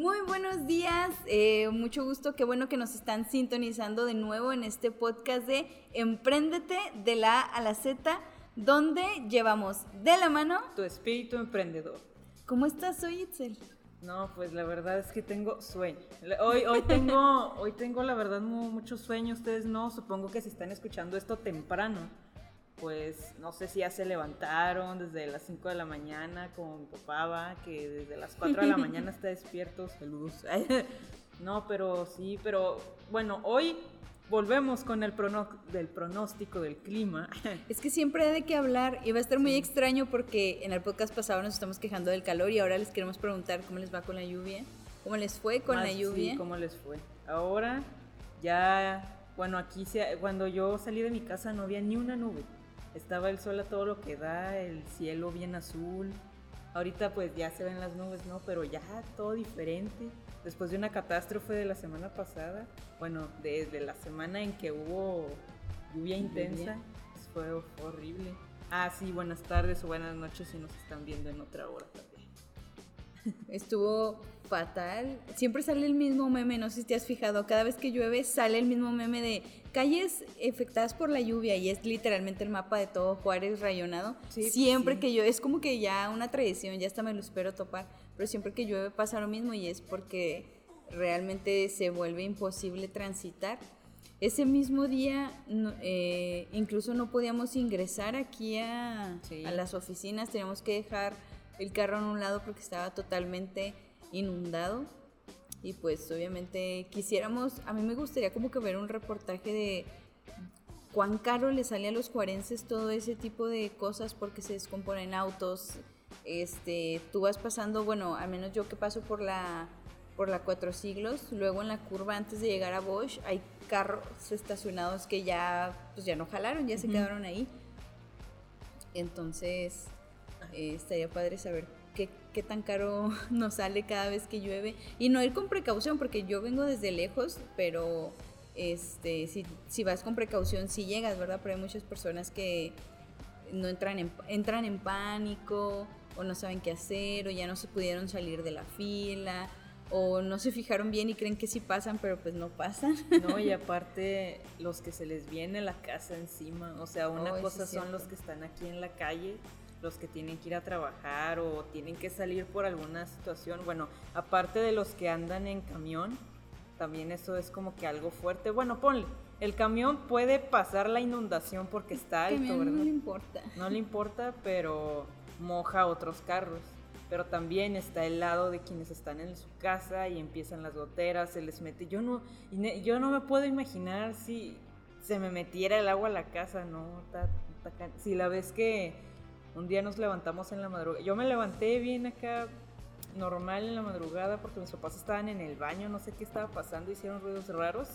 Muy buenos días, eh, mucho gusto, qué bueno que nos están sintonizando de nuevo en este podcast de Empréndete de la A a la Z, donde llevamos de la mano tu espíritu emprendedor. ¿Cómo estás hoy, Itzel? No, pues la verdad es que tengo sueño. Hoy, hoy, tengo, hoy tengo la verdad mucho sueño, ustedes no, supongo que si están escuchando esto temprano pues no sé si ya se levantaron desde las 5 de la mañana, como mi papá va, que desde las 4 de la mañana está despierto, saludos. no, pero sí, pero bueno, hoy volvemos con el del pronóstico del clima. Es que siempre hay de qué hablar y va a estar muy extraño porque en el podcast pasado nos estamos quejando del calor y ahora les queremos preguntar cómo les va con la lluvia. ¿Cómo les fue con la lluvia? Sí, cómo les fue. Ahora ya, bueno, aquí cuando yo salí de mi casa no había ni una nube estaba el sol a todo lo que da, el cielo bien azul. Ahorita pues ya se ven las nubes, ¿no? Pero ya todo diferente. Después de una catástrofe de la semana pasada, bueno, desde la semana en que hubo lluvia intensa, pues, fue horrible. Ah, sí, buenas tardes o buenas noches si nos están viendo en otra hora también. Estuvo fatal. Siempre sale el mismo meme, no sé si te has fijado, cada vez que llueve sale el mismo meme de calles afectadas por la lluvia y es literalmente el mapa de todo Juárez rayonado. Pues siempre que llueve, es como que ya una tradición, ya hasta me lo espero topar, pero siempre que llueve pasa lo mismo y es porque realmente se vuelve imposible transitar. Ese mismo día eh, incluso no podíamos ingresar aquí a, a las oficinas, teníamos que dejar el carro en un lado porque estaba totalmente inundado. Y pues obviamente quisiéramos, a mí me gustaría como que ver un reportaje de cuán caro le sale a los cuarenses todo ese tipo de cosas porque se descomponen autos. Este, tú vas pasando, bueno, al menos yo que paso por la por la Cuatro Siglos, luego en la curva antes de llegar a Bosch hay carros estacionados que ya pues ya no jalaron, ya se quedaron ahí. Entonces, eh, estaría padre saber qué, tan caro nos sale cada vez que llueve y no ir con precaución porque yo vengo desde lejos, pero este, si, si vas con precaución si llegas, ¿verdad? Pero hay muchas personas que no entran en, entran en pánico o no saben qué hacer o ya no se pudieron salir de la fila o no se fijaron bien y creen que sí pasan, pero pues no pasan. No, y aparte los que se les viene la casa encima, o sea, una cosa son los que están aquí en la calle los que tienen que ir a trabajar o tienen que salir por alguna situación. Bueno, aparte de los que andan en camión, también eso es como que algo fuerte. Bueno, ponle, el camión puede pasar la inundación porque está alto, ¿verdad? No le importa. No le importa, pero moja otros carros. Pero también está el lado de quienes están en su casa y empiezan las goteras, se les mete. Yo no, yo no me puedo imaginar si se me metiera el agua a la casa, no. si la ves que un día nos levantamos en la madrugada. Yo me levanté bien acá normal en la madrugada porque mis papás estaban en el baño, no sé qué estaba pasando, hicieron ruidos raros.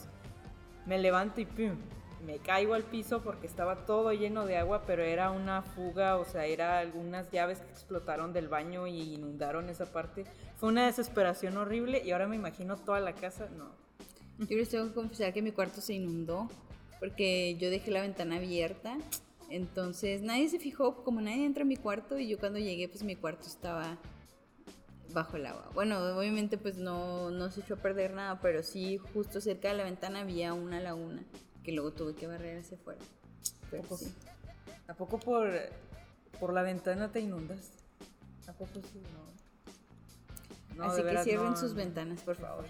Me levanto y pum, me caigo al piso porque estaba todo lleno de agua, pero era una fuga, o sea, era algunas llaves que explotaron del baño y inundaron esa parte. Fue una desesperación horrible y ahora me imagino toda la casa, no. Yo les tengo que confesar que mi cuarto se inundó porque yo dejé la ventana abierta entonces nadie se fijó, como nadie entra a mi cuarto y yo cuando llegué pues mi cuarto estaba bajo el agua. Bueno, obviamente pues no, no se echó a perder nada, pero sí justo cerca de la ventana había una laguna que luego tuve que barrer hacia afuera. ¿A poco, sí. ¿A poco por, por la ventana te inundas? ¿A poco sí? No. Así que cierren sus ventanas, por favor.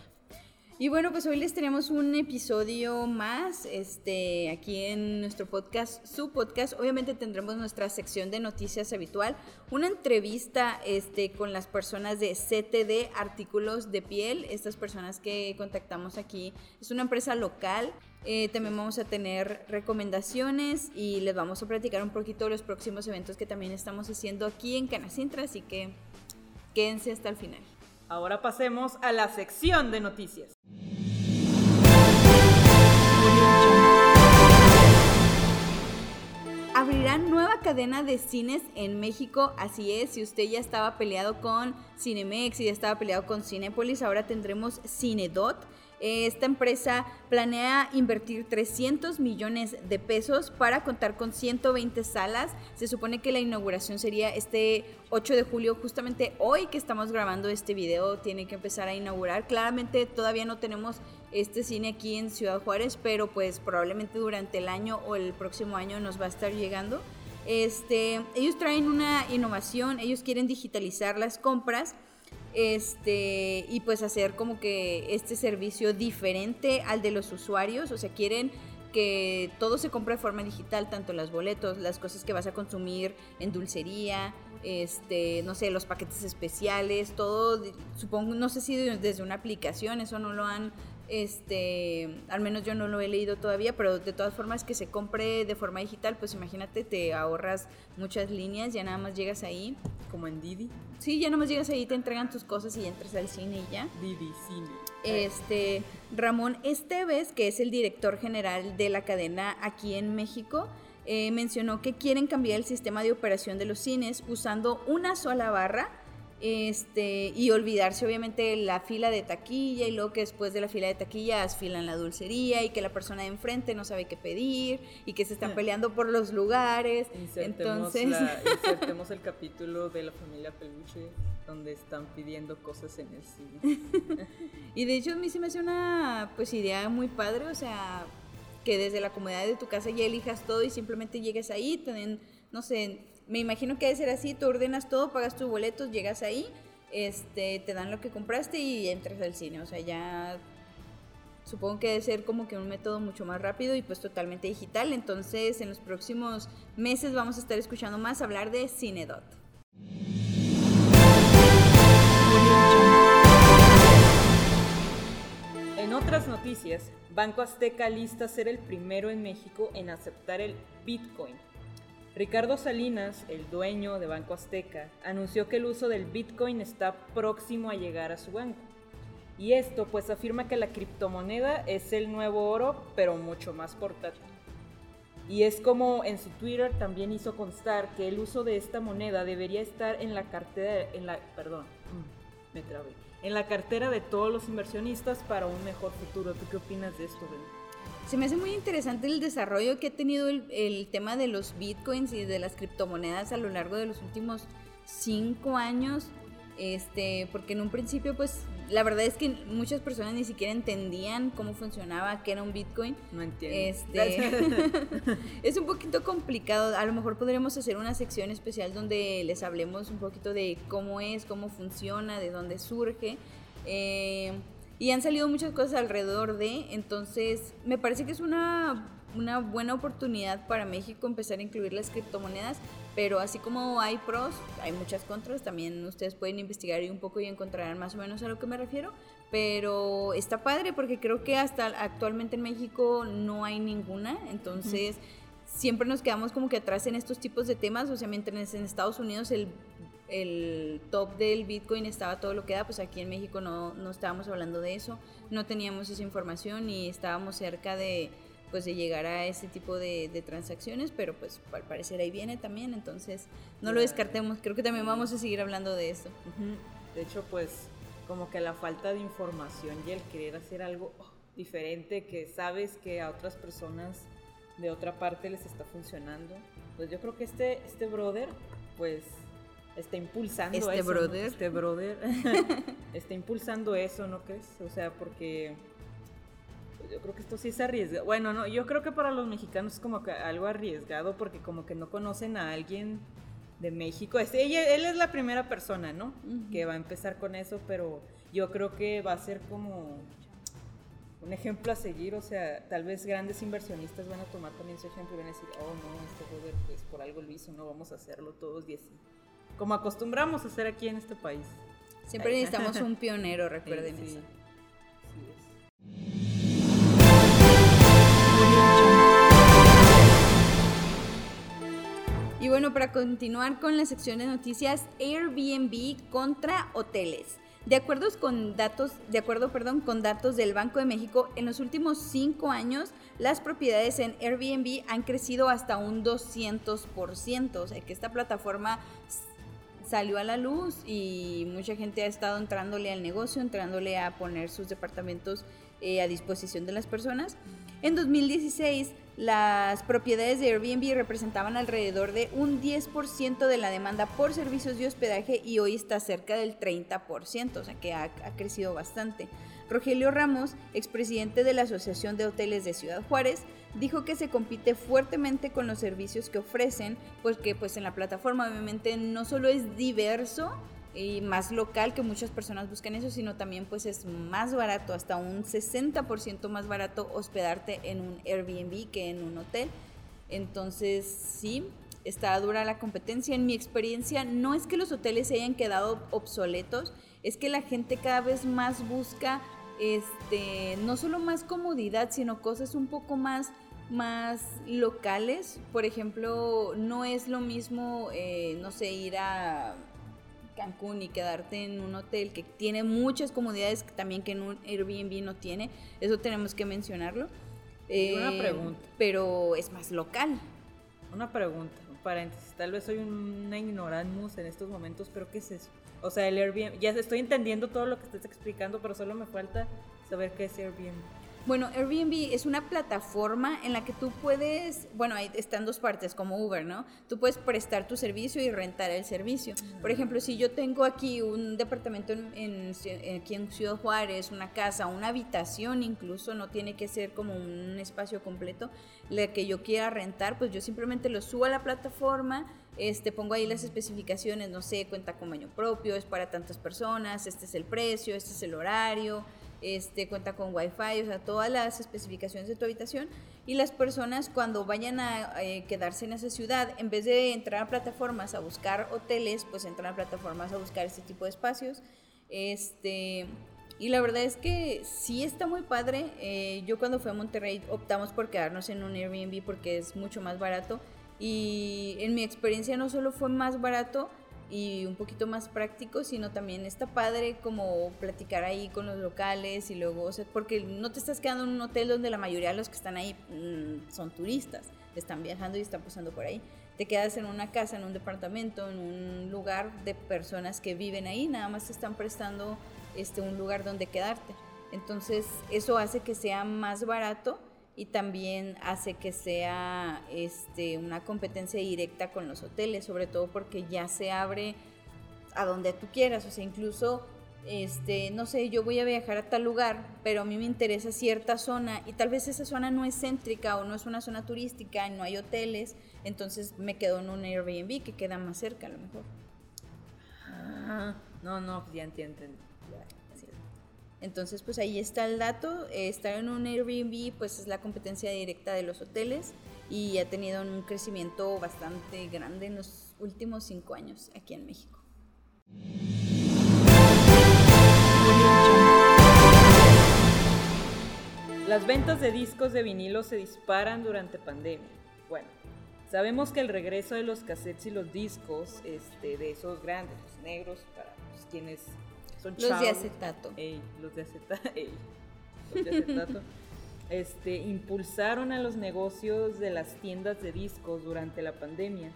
Y bueno, pues hoy les tenemos un episodio más este, aquí en nuestro podcast, su podcast. Obviamente tendremos nuestra sección de noticias habitual, una entrevista este, con las personas de CTD Artículos de Piel, estas personas que contactamos aquí. Es una empresa local. Eh, también vamos a tener recomendaciones y les vamos a platicar un poquito de los próximos eventos que también estamos haciendo aquí en Canacintra, así que quédense hasta el final. Ahora pasemos a la sección de noticias. Abrirán nueva cadena de cines en México, así es, si usted ya estaba peleado con Cinemex y ya estaba peleado con Cinepolis, ahora tendremos Cinedot. Esta empresa planea invertir 300 millones de pesos para contar con 120 salas. Se supone que la inauguración sería este 8 de julio, justamente hoy que estamos grabando este video, tiene que empezar a inaugurar. Claramente todavía no tenemos este cine aquí en Ciudad Juárez, pero pues probablemente durante el año o el próximo año nos va a estar llegando. Este, ellos traen una innovación, ellos quieren digitalizar las compras este, y pues hacer como que este servicio diferente al de los usuarios, o sea, quieren que todo se compre de forma digital, tanto los boletos, las cosas que vas a consumir en dulcería, este, no sé, los paquetes especiales, todo, supongo, no sé si desde una aplicación, eso no lo han este, al menos yo no lo he leído todavía, pero de todas formas que se compre de forma digital, pues imagínate, te ahorras muchas líneas, ya nada más llegas ahí. Como en Didi. Sí, ya nada más llegas ahí, te entregan tus cosas y entras al cine y ya. Didi Cine. Este, Ramón Esteves, que es el director general de la cadena aquí en México, eh, mencionó que quieren cambiar el sistema de operación de los cines usando una sola barra este, y olvidarse obviamente la fila de taquilla y luego que después de la fila de taquilla en la dulcería y que la persona de enfrente no sabe qué pedir y que se están peleando por los lugares. Insertemos Entonces, insertemos el capítulo de la familia Peluche donde están pidiendo cosas en el cine. y de hecho a mí se me hace una pues idea muy padre, o sea, que desde la comodidad de tu casa ya elijas todo y simplemente llegues ahí, tienen, no sé, me imagino que debe ser así, tú ordenas todo, pagas tus boletos, llegas ahí, este, te dan lo que compraste y entras al cine. O sea, ya supongo que debe ser como que un método mucho más rápido y pues totalmente digital. Entonces, en los próximos meses vamos a estar escuchando más hablar de Cinedot. En otras noticias, Banco Azteca lista ser el primero en México en aceptar el Bitcoin Ricardo Salinas, el dueño de Banco Azteca, anunció que el uso del Bitcoin está próximo a llegar a su banco. Y esto pues afirma que la criptomoneda es el nuevo oro, pero mucho más portátil. Y es como en su Twitter también hizo constar que el uso de esta moneda debería estar en la cartera, en la, perdón, mm, me trabé, en la cartera de todos los inversionistas para un mejor futuro. ¿Tú qué opinas de esto, Ben? Se me hace muy interesante el desarrollo que ha tenido el, tema de los bitcoins y de las criptomonedas a lo largo de los últimos cinco años. Este, porque en un principio, pues, la verdad es que muchas personas ni siquiera entendían cómo funcionaba, qué era un Bitcoin. No entiendo. Este, es un poquito complicado. A lo mejor podríamos hacer una sección especial donde les hablemos un poquito de cómo es, cómo funciona, de dónde surge. Eh, y han salido muchas cosas alrededor de, entonces me parece que es una, una buena oportunidad para México empezar a incluir las criptomonedas, pero así como hay pros, hay muchas contras, también ustedes pueden investigar un poco y encontrarán más o menos a lo que me refiero, pero está padre porque creo que hasta actualmente en México no hay ninguna, entonces... siempre nos quedamos como que atrás en estos tipos de temas, o sea, mientras en Estados Unidos el el top del Bitcoin estaba todo lo que da, pues aquí en México no, no estábamos hablando de eso, no teníamos esa información y estábamos cerca de, pues de llegar a ese tipo de, transacciones, pero pues al parecer ahí viene también, entonces no lo descartemos, creo que también vamos a seguir hablando de eso. De hecho, pues como que la falta de información y el querer hacer algo diferente que sabes que a otras personas de otra parte les está funcionando, pues yo creo que este, este brother, pues está impulsando este eso, brother. Este brother está impulsando eso, ¿no crees? O sea, porque pues, yo creo que esto sí es arriesgado. Bueno, no, yo creo que para los mexicanos es como que algo arriesgado porque como que no conocen a alguien de México. Es, ella, él es la primera persona, ¿no? Que va a empezar con eso, pero yo creo que va a ser como un ejemplo a seguir, o sea, tal vez grandes inversionistas van a tomar también su ejemplo y van a decir, oh no, este brother pues por algo lo hizo, no vamos a hacerlo todos y así como acostumbramos a hacer aquí en este país. Siempre necesitamos un pionero, recuerden eso. Y bueno, para continuar con la sección de noticias, Airbnb contra hoteles. De acuerdo con datos, de acuerdo, perdón, con datos del Banco de México, en los últimos cinco años las propiedades en Airbnb han crecido hasta un 200%, o sea que esta plataforma salió a la luz y mucha gente ha estado entrándole al negocio, entrándole a poner sus departamentos eh, a disposición de las personas. En 2016, las propiedades de Airbnb representaban alrededor de un 10% de la demanda por servicios de hospedaje y hoy está cerca del 30%, o sea que ha, ha crecido bastante. Rogelio Ramos, expresidente de la Asociación de Hoteles de Ciudad Juárez, dijo que se compite fuertemente con los servicios que ofrecen, porque pues en la plataforma obviamente no solo es diverso, y más local que muchas personas buscan eso, sino también pues es más barato, hasta un 60% más barato hospedarte en un Airbnb que en un hotel. Entonces, sí, está dura la competencia. En mi experiencia, no es que los hoteles se hayan quedado obsoletos, es que la gente cada vez más busca este, no solo más comodidad, sino cosas un poco más más locales. Por ejemplo, no es lo mismo, eh, no sé, ir a Cancún y quedarte en un hotel que tiene muchas comodidades también que en un Airbnb no tiene. Eso tenemos que mencionarlo. una eh, pregunta. Pero es más local. Una pregunta, un paréntesis. Tal vez soy una ignoramus en estos momentos, pero ¿qué es eso? O sea, el Airbnb, ya estoy entendiendo todo lo que estás explicando, pero solo me falta saber qué es Airbnb. Bueno, Airbnb es una plataforma en la que tú puedes, bueno, ahí están dos partes como Uber, ¿no? Tú puedes prestar tu servicio y rentar el servicio. Por ejemplo, si yo tengo aquí un departamento en, aquí en Ciudad Juárez, una casa, una habitación incluso, no tiene que ser como un espacio completo, la que yo quiera rentar, pues yo simplemente lo subo a la plataforma, este, pongo ahí las especificaciones, no sé, cuenta con baño propio, es para tantas personas, este es el precio, este es el horario este, cuenta con wifi, o sea, todas las especificaciones de tu habitación. Y las personas cuando vayan a eh, quedarse en esa ciudad, en vez de entrar a plataformas a buscar hoteles, pues entran a plataformas a buscar este tipo de espacios. Este, y la verdad es que sí está muy padre. Eh, yo cuando fui a Monterrey optamos por quedarnos en un Airbnb porque es mucho más barato. Y en mi experiencia no solo fue más barato, y un poquito más práctico, sino también está padre como platicar ahí con los locales y luego, o porque no te estás quedando en un hotel donde la mayoría de los que están ahí mm, son turistas, están viajando y están pasando por ahí. Te quedas en una casa, en un departamento, en un lugar de personas que viven ahí, nada más te están prestando este, un lugar donde quedarte. Entonces, eso hace que sea más barato y también hace que sea este, una competencia directa con los hoteles, sobre todo porque ya se abre a donde tú quieras, o sea, incluso, este, no sé, yo voy a viajar a tal lugar, pero a mí me interesa cierta zona y tal vez esa zona no es céntrica o no es una zona turística, no hay hoteles, entonces me quedo en un Airbnb que queda más cerca a lo mejor. Ah, no, no, ya entiendo. Entonces, pues ahí está el dato. estar en un Airbnb, pues es la competencia directa de los hoteles y ha tenido un crecimiento bastante grande en los últimos cinco años aquí en México. Las ventas de discos de vinilo se disparan durante pandemia. Bueno, sabemos que el regreso de los cassettes y los discos, este, de esos grandes, los negros, para quienes los de acetato. los de acetato. los de acetato. este, impulsaron a los negocios de las tiendas de discos durante la pandemia,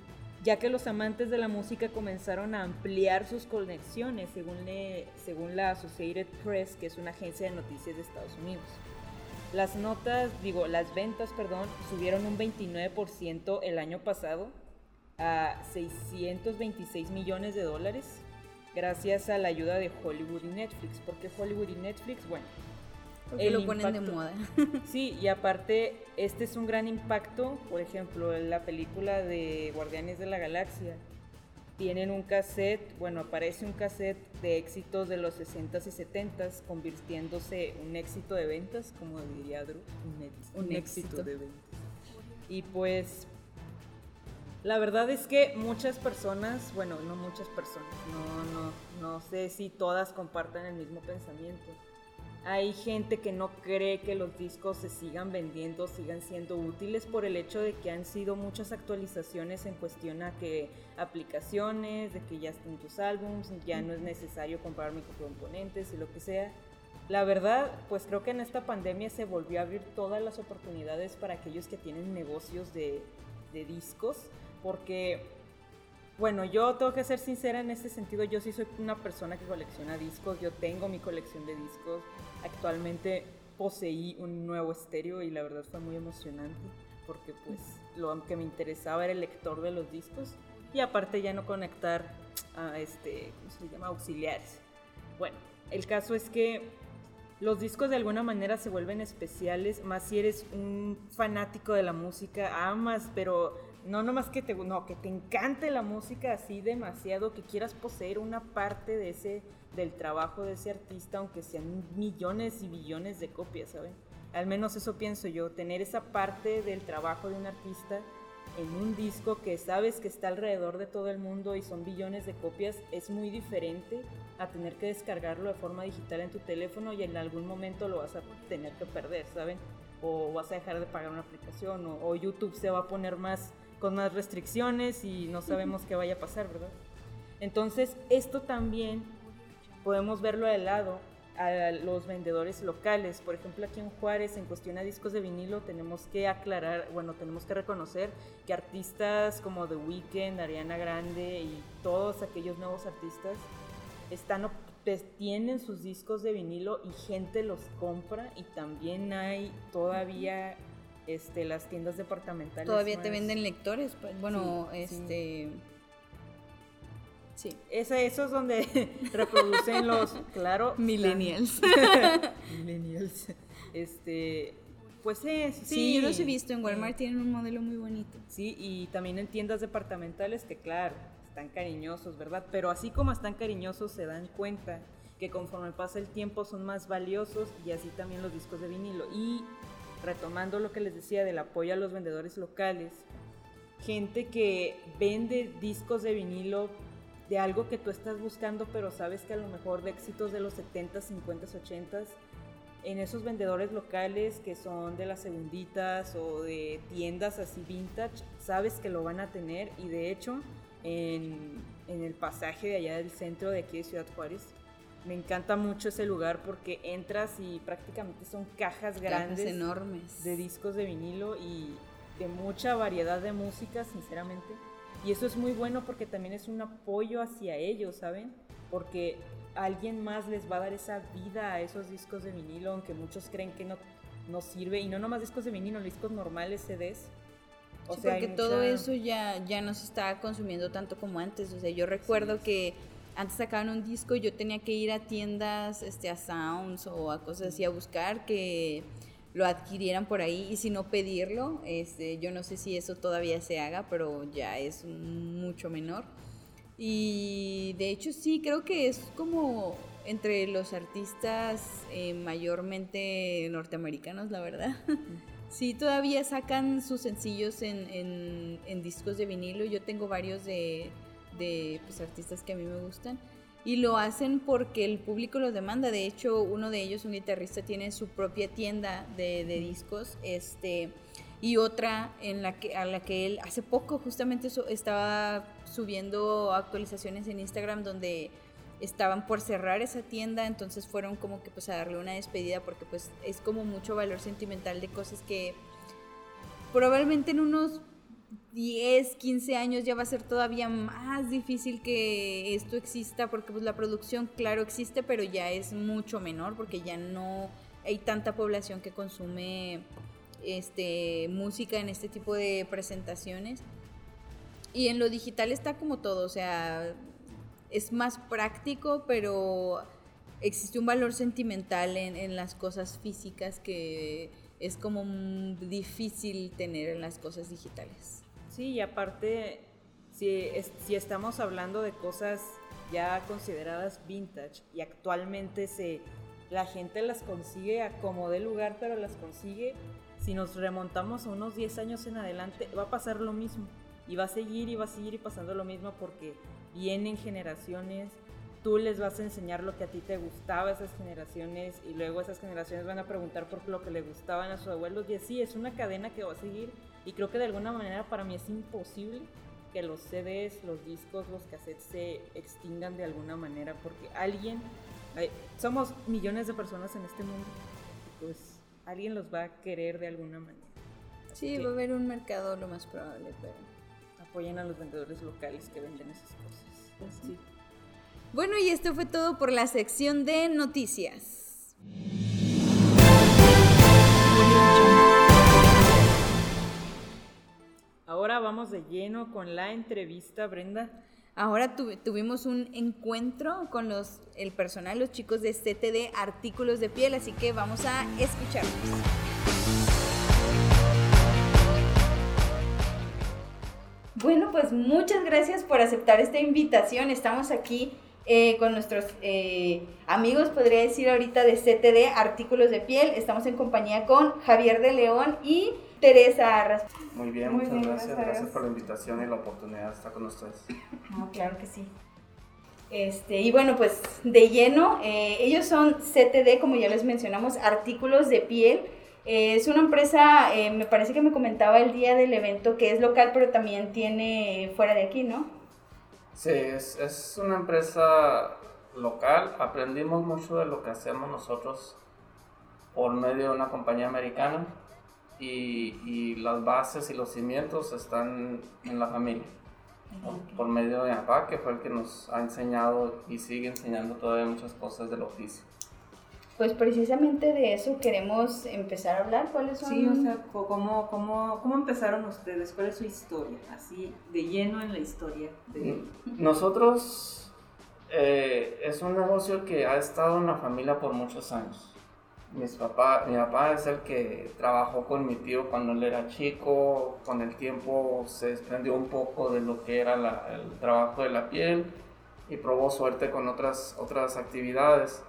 ya que los amantes de la música comenzaron a ampliar sus conexiones, según, según la Associated Press, que es una agencia de noticias de Estados Unidos. Las notas, digo, las ventas, perdón, subieron un 29% el año pasado a 626 millones de dólares gracias a la ayuda de Hollywood y Netflix. porque Hollywood y Netflix? Bueno, porque lo ponen de moda. sí, y aparte, este es un gran impacto. Por ejemplo, la película de Guardianes de la Galaxia. Tienen un cassette, bueno, aparece un cassette de éxitos de los 60s y 70s, convirtiéndose un éxito de ventas, como diría Drew, un, éxito de ventas. Y pues la verdad es que muchas personas, bueno, no muchas personas, no, no, no sé si todas compartan el mismo pensamiento. Hay gente que no cree que los discos se sigan vendiendo, sigan siendo útiles por el hecho de que han sido muchas actualizaciones en cuestión a que aplicaciones, de que ya están tus álbums, ya no es necesario comprar microcomponentes y lo que sea. La verdad, pues creo que en esta pandemia se volvió a abrir todas las oportunidades para aquellos que tienen negocios de, de discos porque, bueno, yo tengo que ser sincera en este sentido, yo sí soy una persona que colecciona discos, yo tengo mi colección de discos, actualmente poseí un nuevo estéreo y la verdad fue muy emocionante porque pues lo que me interesaba era el lector de los discos y aparte ya no conectar a este, ¿cómo se llama? Auxiliares. Bueno, el caso es que los discos de alguna manera se vuelven especiales, más si eres un fanático de la música, amas, pero no nomás que te, no, que te encante la música así demasiado, que quieras poseer una parte de ese, del trabajo de ese artista, aunque sean millones y billones de copias, ¿saben? Al menos eso pienso yo, tener esa parte del trabajo de un artista en un disco que sabes que está alrededor de todo el mundo y son billones de copias es muy diferente a tener que descargarlo de forma digital en tu teléfono y en algún momento lo vas a tener que perder, ¿saben? O vas a dejar de pagar una aplicación o, YouTube se va a poner más con más restricciones y no sabemos qué vaya a pasar, ¿verdad? Entonces, esto también podemos verlo de lado a los vendedores locales. Por ejemplo, aquí en Juárez, en cuestión a discos de vinilo, tenemos que aclarar, bueno, tenemos que reconocer que artistas como The Weeknd, Ariana Grande y todos aquellos nuevos artistas están tienen sus discos de vinilo y gente los compra y también hay todavía este las tiendas departamentales todavía te venden lectores pues, bueno este Sí. Eso es donde reproducen los, claro. Millennials. Millennials. Este, pues es, sí. Sí, yo los he visto. En Walmart tienen un modelo muy bonito. Sí, y también en tiendas departamentales que, claro, están cariñosos, ¿verdad? Pero así como están cariñosos, se dan cuenta que conforme pasa el tiempo son más valiosos y así también los discos de vinilo. Y retomando lo que les decía del apoyo a los vendedores locales, gente que vende discos de vinilo de algo que tú estás buscando, pero sabes que a lo mejor de éxitos de los 70, 50, 80, en esos vendedores locales que son de las segunditas o de tiendas así vintage, sabes que lo van a tener y de hecho en, en el pasaje de allá del centro de aquí de Ciudad Juárez, me encanta mucho ese lugar porque entras y prácticamente son cajas grandes, enormes de discos de vinilo y de mucha variedad de música, sinceramente y eso es muy bueno porque también es un apoyo hacia ellos, ¿saben? Porque alguien más les va a dar esa vida a esos discos de vinilo, aunque muchos creen que no, no sirve. Y no nomás discos de vinilo, discos normales, CDs. O sea, porque todo eso ya, ya no se está consumiendo tanto como antes. O sea, yo recuerdo que antes sacaban un disco y yo tenía que ir a tiendas, este, a Sounds o a cosas así a buscar que lo adquirieran por ahí y si no pedirlo, este, yo no sé si eso todavía se haga, pero ya es mucho menor. Y de hecho sí, creo que es como entre los artistas eh, mayormente norteamericanos, la verdad. sí, todavía sacan sus sencillos en, en, discos de vinilo. Yo tengo varios de, de pues, artistas que a mí me gustan y lo hacen porque el público los demanda. De hecho, uno de ellos, un guitarrista, tiene su propia tienda de, discos, este, y otra en la que, a la que él hace poco justamente estaba subiendo actualizaciones en Instagram donde estaban por cerrar esa tienda, entonces fueron como que pues a darle una despedida porque pues es como mucho valor sentimental de cosas que probablemente en unos 10, 15 años ya va a ser todavía más difícil que esto exista porque pues la producción claro existe pero ya es mucho menor porque ya no hay tanta población que consume este música en este tipo de presentaciones y en lo digital está como todo o sea es más práctico pero existe un valor sentimental en, en las cosas físicas que es como difícil tener en las cosas digitales. Sí, y aparte, si, estamos hablando de cosas ya consideradas vintage y actualmente se, la gente las consigue a como de lugar, pero las consigue, si nos remontamos a unos 10 años en adelante, va a pasar lo mismo. Y va a seguir y va a seguir y pasando lo mismo porque vienen generaciones tú les vas a enseñar lo que a ti te gustaba a esas generaciones y luego esas generaciones van a preguntar por lo que le gustaban a sus abuelos y así es una cadena que va a seguir y creo que de alguna manera para mí es imposible que los CDs, los discos, los cassettes se extingan de alguna manera porque alguien, somos millones de personas en este mundo, pues alguien los va a querer de alguna manera. sí, va a haber un mercado lo más probable, pero... Apoyen a los vendedores locales que venden esas cosas. Pues sí. Bueno, y esto fue todo por la sección de noticias. Ahora vamos de lleno con la entrevista, Brenda. Ahora tuvimos un encuentro con los, el personal, los chicos de CTD Artículos de Piel, así que vamos a escucharlos. Bueno, pues muchas gracias por aceptar esta invitación. Estamos aquí eh, con nuestros eh, amigos, podría decir ahorita de CTD Artículos de Piel. Estamos en compañía con Javier de León y Teresa Arras. Muy bien, muchas gracias. Gracias, por la invitación y la oportunidad de estar con ustedes. claro que sí. Este, y bueno, pues de lleno, eh, ellos son CTD, como ya les mencionamos, artículos de piel. Eh, es una empresa, eh, me parece que me comentaba el día del evento que es local, pero también tiene fuera de aquí, ¿no? Sí, es, es una empresa local. Aprendimos mucho de lo que hacemos nosotros por medio de una compañía americana y, y las bases y los cimientos están en la familia. Por, medio de mi papá, que fue el que nos ha enseñado y sigue enseñando todavía muchas cosas del oficio. Pues precisamente de eso queremos empezar a hablar. ¿Cuáles son? Sí, o sea, ¿cómo, cómo, cómo empezaron ustedes? ¿Cuál es su historia? Así, de lleno en la historia. De... Nosotros, eh, es un negocio que ha estado en la familia por muchos años. Mis papá, mi papá es el que trabajó con mi tío cuando él era chico, con el tiempo se desprendió un poco de lo que era el trabajo de la piel y probó suerte con otras, otras actividades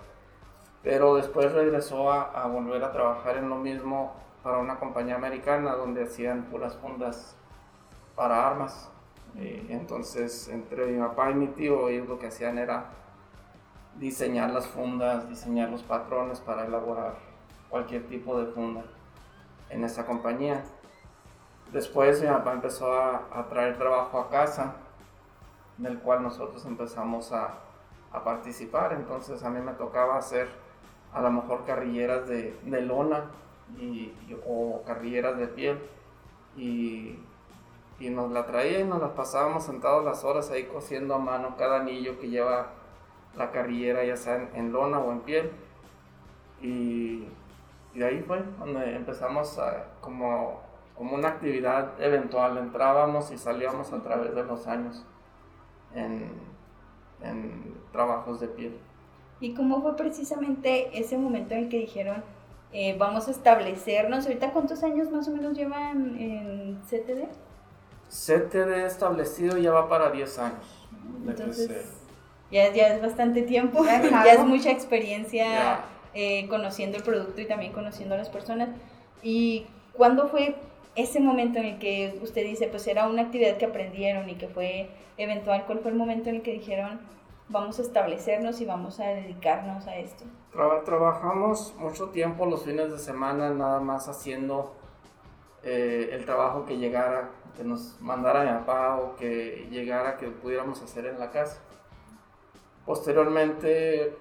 pero después regresó a, volver a trabajar en lo mismo para una compañía americana donde hacían puras fundas para armas. Eh, entonces, entre mi papá y mi tío, ellos lo que hacían era diseñar las fundas, diseñar los patrones para elaborar cualquier tipo de funda en esa compañía. Después mi papá empezó a, a traer trabajo a casa, del cual nosotros empezamos a, a participar. Entonces a mí me tocaba hacer a lo mejor carrilleras de, de lona y, o carrilleras de piel. Y, y, nos la traía y nos la pasábamos sentados las horas ahí cosiendo a mano cada anillo que lleva la carrillera, ya sea en, lona o en piel. Y, y, ahí fue donde empezamos como, como una actividad eventual. Entrábamos y salíamos a través de los años en, en trabajos de piel. ¿Y cómo fue precisamente ese momento en el que dijeron, eh, vamos a establecernos? ¿Ahorita cuántos años más o menos llevan en CTD? CTD establecido ya va para 10 años. Entonces, ya, ya, es bastante tiempo, ya es mucha experiencia eh, conociendo el producto y también conociendo a las personas. ¿Y cuándo fue ese momento en el que usted dice, pues era una actividad que aprendieron y que fue eventual? ¿Cuál fue el momento en el que dijeron, vamos a establecernos y vamos a dedicarnos a esto? trabajamos mucho tiempo los fines de semana nada más haciendo eh, el trabajo que llegara, que nos mandara mi papá o que llegara que pudiéramos hacer en la casa. Posteriormente,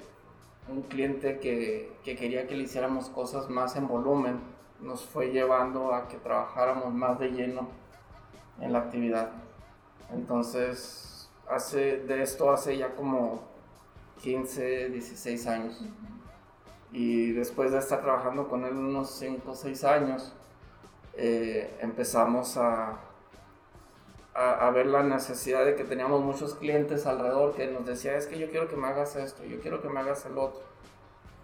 un cliente que, que quería que le hiciéramos cosas más en volumen nos fue llevando a que trabajáramos más de lleno en la actividad. Entonces, hace, de esto hace ya como 15, 16 años. Y después de estar trabajando con él unos 5 o 6 años, eh, empezamos a, a, ver la necesidad de que teníamos muchos clientes alrededor que nos decían, es que yo quiero que me hagas esto, yo quiero que me hagas el otro.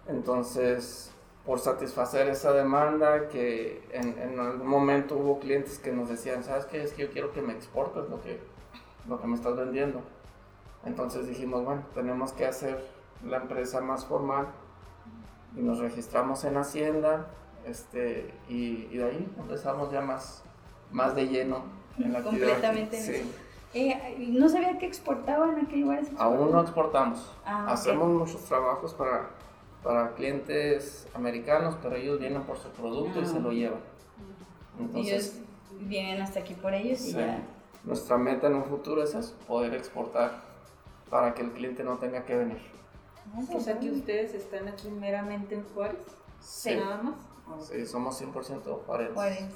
Entonces, por satisfacer esa demanda, que en, en algún momento hubo clientes que nos decían, ¿sabes qué? Es que yo quiero que me exportes lo que, lo que me estás vendiendo. Entonces dijimos, bueno, tenemos que hacer la empresa más formal y nos registramos en Hacienda este, y, de ahí empezamos ya más, más de lleno en la Completamente. Sí. Eh, ¿No sabía que exportaban a qué lugares? Aún no exportamos. Ah, Hacemos muchos trabajos para, para clientes americanos, pero ellos vienen por su producto y se lo ah. llevan. Entonces, ellos vienen hasta aquí por ellos y ya nuestra meta en un futuro es poder exportar para que el cliente no tenga que venir. O sea que ustedes están aquí meramente en Juárez. Sí. Nada más. Sí, somos 100% juarenses.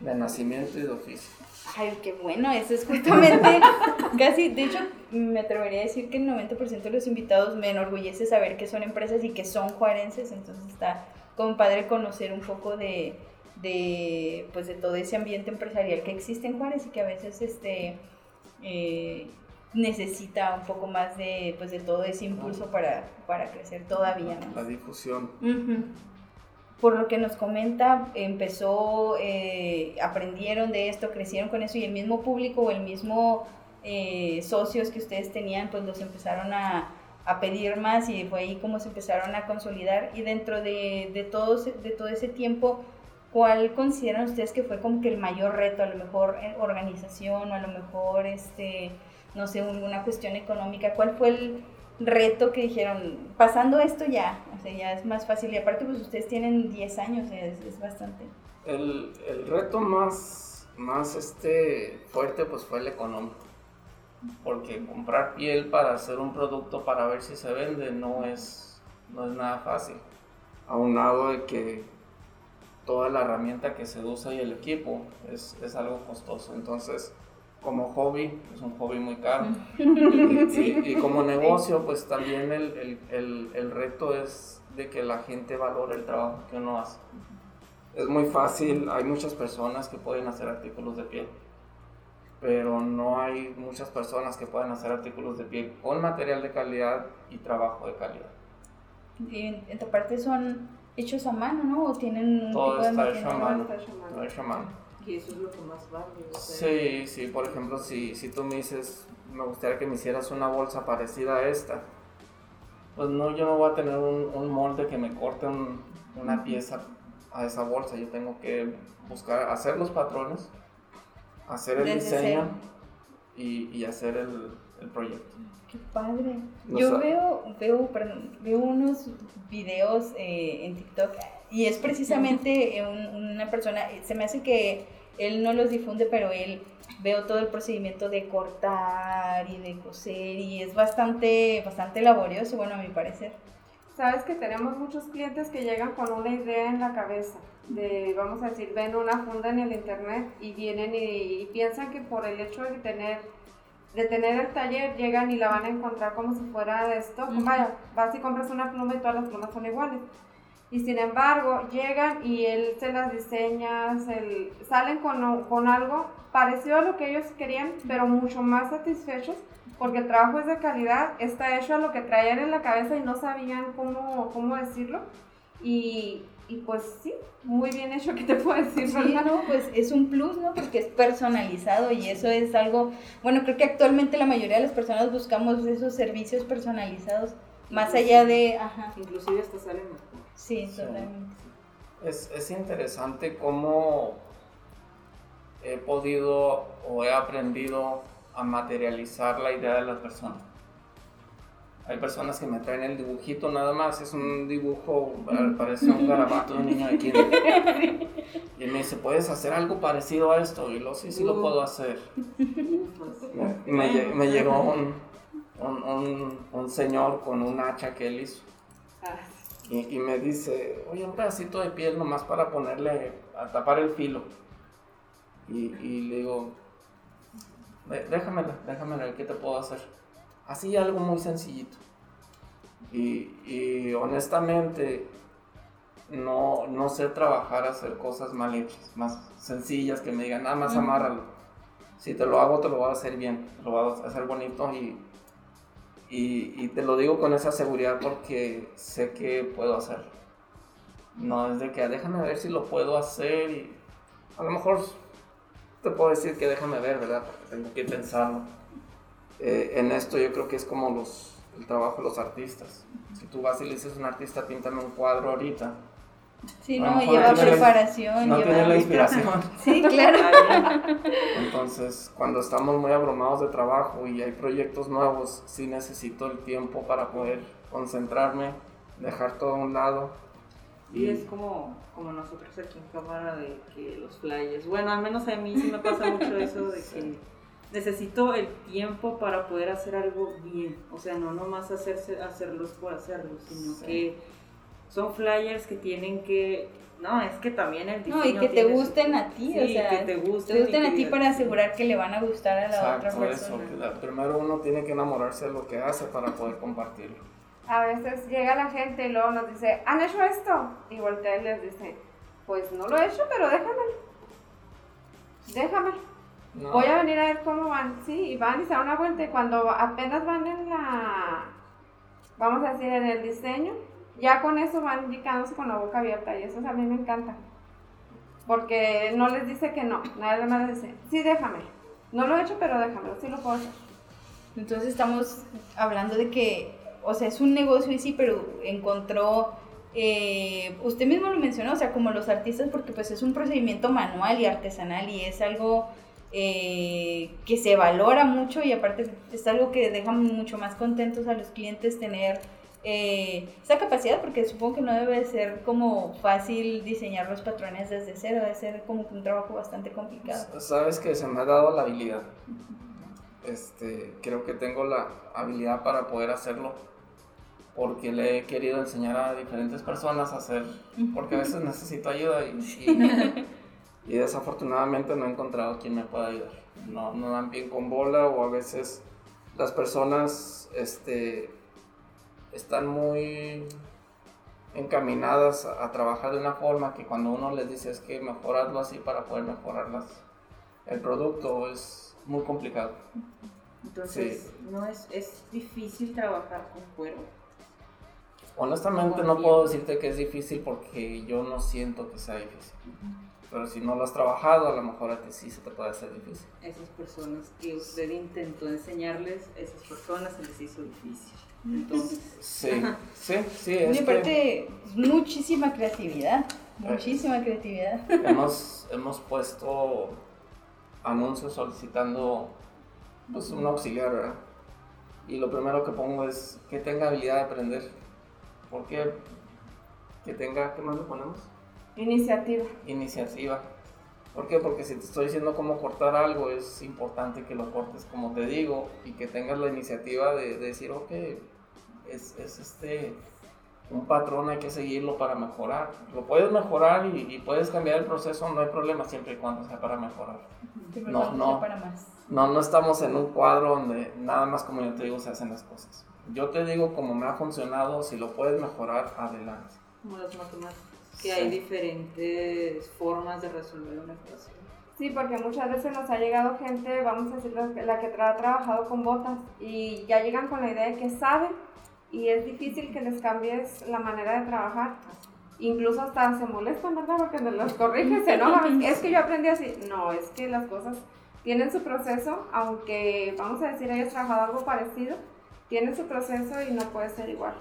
De nacimiento y de oficio. Ay, qué bueno, eso es justamente casi, de hecho, me atrevería a decir que el 90% de los invitados me enorgullece saber que son empresas y que son juarenses, entonces está como padre conocer un poco de, de, pues, de todo ese ambiente empresarial que existe en Juárez y que a veces este, eh, necesita un poco más de, pues, de todo ese impulso para, para crecer todavía más. La difusión. Por lo que nos comenta, empezó, eh, aprendieron de esto, crecieron con eso y el mismo público o el mismo eh, socios que ustedes tenían, pues los empezaron a, a, pedir más y fue ahí como se empezaron a consolidar. Y dentro de, de, todo, de todo ese tiempo, ¿cuál consideran ustedes que fue como que el mayor reto? A lo mejor organización o a lo mejor, este, no sé, una cuestión económica. ¿Cuál fue el reto que dijeron, pasando esto ya, o sea, ya es más fácil? Y aparte, pues ustedes tienen 10 años, es, es bastante. El, el, reto más, más este, fuerte pues fue el económico. Porque comprar piel para hacer un producto para ver si se vende no es, no es nada fácil. Aunado de que toda la herramienta que se usa y el equipo es, es algo costoso. Entonces, como hobby, es un hobby muy caro. y, como negocio, pues también el, el, el, el, reto es de que la gente valore el trabajo que uno hace. Es muy fácil, hay muchas personas que pueden hacer artículos de piel, pero no hay muchas personas que puedan hacer artículos de piel con material de calidad y trabajo de calidad. Y en tu parte son hechos a mano, ¿no? ¿O tienen un Todo tipo está de hecho a mano. Todo hecho a mano. Y eso es lo que más vale. O sea. Sí, sí, por ejemplo, si, si tú me dices, me gustaría que me hicieras una bolsa parecida a esta, pues no, yo no voy a tener un, un molde que me corte un, una pieza a esa bolsa, yo tengo que buscar, hacer los patrones, hacer el Desde diseño y hacer el, el proyecto. Qué padre. No Yo veo, veo, perdón, veo unos videos eh, en TikTok y es precisamente eh, un- una persona, eh, se me hace que él no los difunde, pero él veo todo el procedimiento de cortar y de coser y es bastante, bastante laborioso, bueno, a mi parecer. Sabes que tenemos muchos clientes que llegan con una idea en la cabeza, de, vamos a decir, ven una funda en el internet y vienen y, y piensan que por el hecho de tener, de tener el taller, llegan y la van a encontrar como si fuera de esto. Ujú. Vaya, vas y compras una pluma y todas las plumas son iguales. Y sin embargo, llegan y él se las diseña, se- salen con, con algo parecido a lo que ellos querían, pero mucho más satisfechos porque el trabajo es de calidad, está hecho a lo que traían en la cabeza y no sabían cómo, cómo decirlo. Y, y pues sí, muy bien hecho, ¿qué te puedo decir? Sí, verdad? no, pues es un plus, ¿no? Porque es personalizado y eso es algo, bueno, creo que actualmente la mayoría de las personas buscamos esos servicios personalizados, más allá de, ajá, Inclusive hasta sale mejor. sí, Sí. totalmente. Es, es interesante cómo he podido o he aprendido a materializar la idea de la persona. Hay personas que me traen el dibujito nada más, es un dibujo, parece un garabato de un niño de kinder. Y me dice, ¿puedes hacer algo parecido a esto? Y lo sí, sí lo puedo hacer. Me, me lle- me llegó un, un, un- un señor con un hacha que él hizo. Ah, Y, y me dice, oye, un pedacito de piel nomás para ponerle, a tapar el filo. Y, y le digo, "Dé- déjamela, déjamela, ¿qué te puedo hacer? Así algo muy sencillito. Y, y honestamente, no, no sé trabajar, hacer cosas mal hechas, más sencillas, que me digan, nada más Ujú. amárralo. Si te lo hago, te lo voy a hacer bien, te lo voy a hacer bonito y, y, y te lo digo con esa seguridad porque sé que puedo hacerlo. No es de que déjame ver si lo puedo hacer y a lo mejor te puedo decir que déjame ver, ¿verdad? Porque tengo que pensarlo. Eh, en esto yo creo que es como los, el trabajo de los artistas. Si tú vas y le dices a un artista, píntame un cuadro ahorita, Sí, no, lleva no preparación, no lleva... tiene la inspiración. Sí, claro. Entonces, cuando estamos muy abrumados de trabajo y hay proyectos nuevos, sí necesito el tiempo para poder concentrarme, dejar todo a un lado. Y es como, como nosotros aquí en cámara de que los flyers. Bueno, al menos a mí sí me pasa mucho eso de que necesito el tiempo para poder hacer algo bien. O sea, no nomás hacerse, hacerlos por hacerlos, sino Sí. que son flyers que tienen que... No, es que también el diseño No, y que te su- gusten a ti, o Sí, sea, que te gusten, te gusten a ti para asegurar que le van a gustar a la otra eso. persona. que la- primero uno tiene que enamorarse de lo que hace para poder compartirlo. A veces llega la gente y luego nos dice, ¿han hecho esto? Y voltea y les dice, Pues no lo he hecho, pero déjame. Déjame. No. Voy a venir a ver cómo van. Sí, y van y se dan una vuelta. Y cuando apenas van en la. Vamos a decir, en el diseño, ya con eso van indicándose con la boca abierta. Y eso a mí me encanta. Porque no les dice que no. Nada más les dice, sí, déjame. No lo he hecho, pero déjamelo. Sí lo puedo hacer. Entonces estamos hablando de que, o sea, es un negocio y sí, pero encontró, eh, usted mismo lo mencionó, o sea, como los artistas, porque pues es un procedimiento manual y artesanal y es algo eh, que se valora mucho y aparte es algo que deja mucho más contentos a los clientes tener eh, esa capacidad, porque supongo que no debe ser como fácil diseñar los patrones desde cero, debe ser como un trabajo bastante complicado. Sabes que se me ha dado la habilidad. Este, creo que tengo la habilidad para poder hacerlo porque le he querido enseñar a diferentes personas a hacer, porque a veces necesito ayuda y, y, y desafortunadamente no he encontrado quien me pueda ayudar. No, no dan bien con bola o a veces las personas este, están muy encaminadas a, a trabajar de una forma que cuando uno les dice es que mejorarlo así para poder mejorar las, el producto es muy complicado. Entonces, no es, es difícil trabajar con cuero. Honestamente no puedo decirte que es difícil porque yo no siento que sea difícil. Pero si no lo has trabajado, a lo mejor a ti sí se te puede hacer difícil. Esas personas que usted intentó enseñarles, esas personas se les hizo difícil. Entonces, Sí, sí, sí. Y Es que aparte, muchísima creatividad, muchísima creatividad. hemos, hemos puesto anuncios solicitando pues, un auxiliar, ¿verdad? Y lo primero que pongo es que tenga habilidad de aprender. ¿Por qué? Que tenga, ¿qué más le ponemos? Iniciativa. iniciativa. ¿Por qué? Porque si te estoy diciendo cómo cortar algo, es importante que lo cortes como te digo y que tengas la iniciativa de, de decir, ok, es, es este un patrón, hay que seguirlo para mejorar. Lo puedes mejorar y, y puedes cambiar el proceso, no hay problema siempre y cuando sea para mejorar. No, no. sea para más. No, no estamos en un cuadro donde nada más como yo te digo se hacen las cosas. Yo te digo cómo me ha funcionado, si lo puedes mejorar, adelante. como las matemáticas, que Sí. hay diferentes formas de resolver una ecuación. Sí, porque muchas veces nos ha llegado gente, vamos a decir, la que- ha trabajado con botas y ya llegan con la idea de que saben y es difícil que les cambies la manera de trabajar. Incluso hasta se molestan, ¿verdad? Porque nos los corrigen, se enojan. Es que yo aprendí así. No, es que las cosas tienen su proceso, aunque vamos a decir hayas trabajado algo parecido, tienen su proceso y no puede ser igual.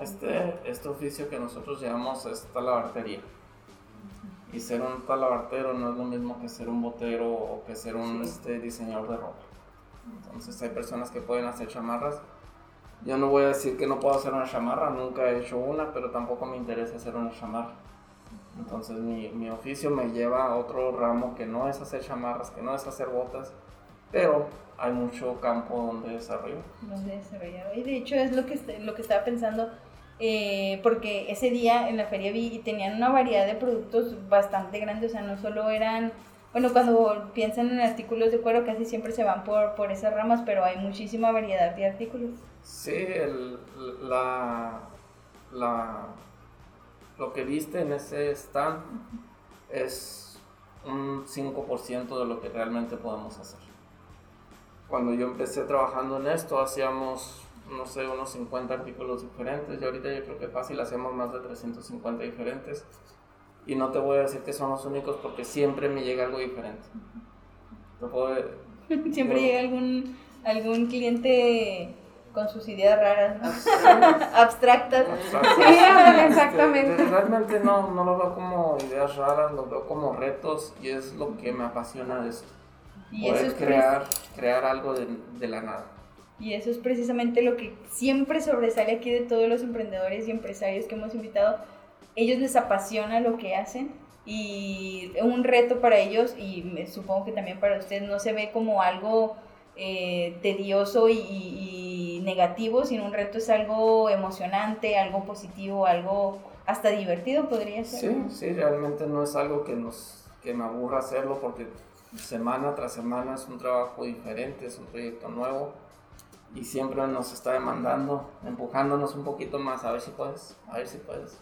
Este, este oficio que nosotros llamamos es talabartería. Y ser un talabartero no es lo mismo que ser un botero o que ser un este, diseñador de ropa. Entonces hay personas que pueden hacer chamarras. Yo no voy a decir que no puedo hacer una chamarra, nunca he hecho una, pero tampoco me interesa hacer una chamarra. Entonces mi, mi oficio me lleva a otro ramo que no es hacer chamarras, que no es hacer botas, pero hay mucho campo donde desarrollar. donde desarrollaba. Y de hecho es lo que, est- lo que estaba pensando, eh, porque ese día en la feria vi y tenían una variedad de productos bastante grande, o sea, no solo eran, bueno, cuando piensan en artículos de cuero casi siempre se van por, por esas ramas, pero hay muchísima variedad de artículos. Sí, el, la, la, lo que viste en ese stand es un 5% de lo que realmente podemos hacer. Cuando yo empecé trabajando en esto, hacíamos, no sé, unos 50 artículos diferentes y ahorita yo creo que fácil hacemos más de 350 diferentes. Y no te voy a decir que son los únicos porque siempre me llega algo diferente. Te puedo, Siempre No. llega algún, algún cliente con sus ideas raras, ¿no? abstractas. Sí, Este, exactamente. realmente no, no lo veo como ideas raras, lo veo como retos y es lo que me apasiona de esto. Y eso, Poder es pre- crear, crear algo de, de la nada. Y eso es precisamente lo que siempre sobresale aquí de todos los emprendedores y empresarios que hemos invitado. Ellos les apasiona lo que hacen y un reto para ellos y me- supongo que también para ustedes no se ve como algo eh, tedioso y, y- y negativo, sino un reto es algo emocionante, algo positivo, algo hasta divertido podría ser. Sí, sí, realmente no es algo que, nos, que me aburra hacerlo porque semana tras semana es un trabajo diferente, es un proyecto nuevo y siempre nos está demandando, empujándonos un poquito más, a ver si puedes, a ver si puedes.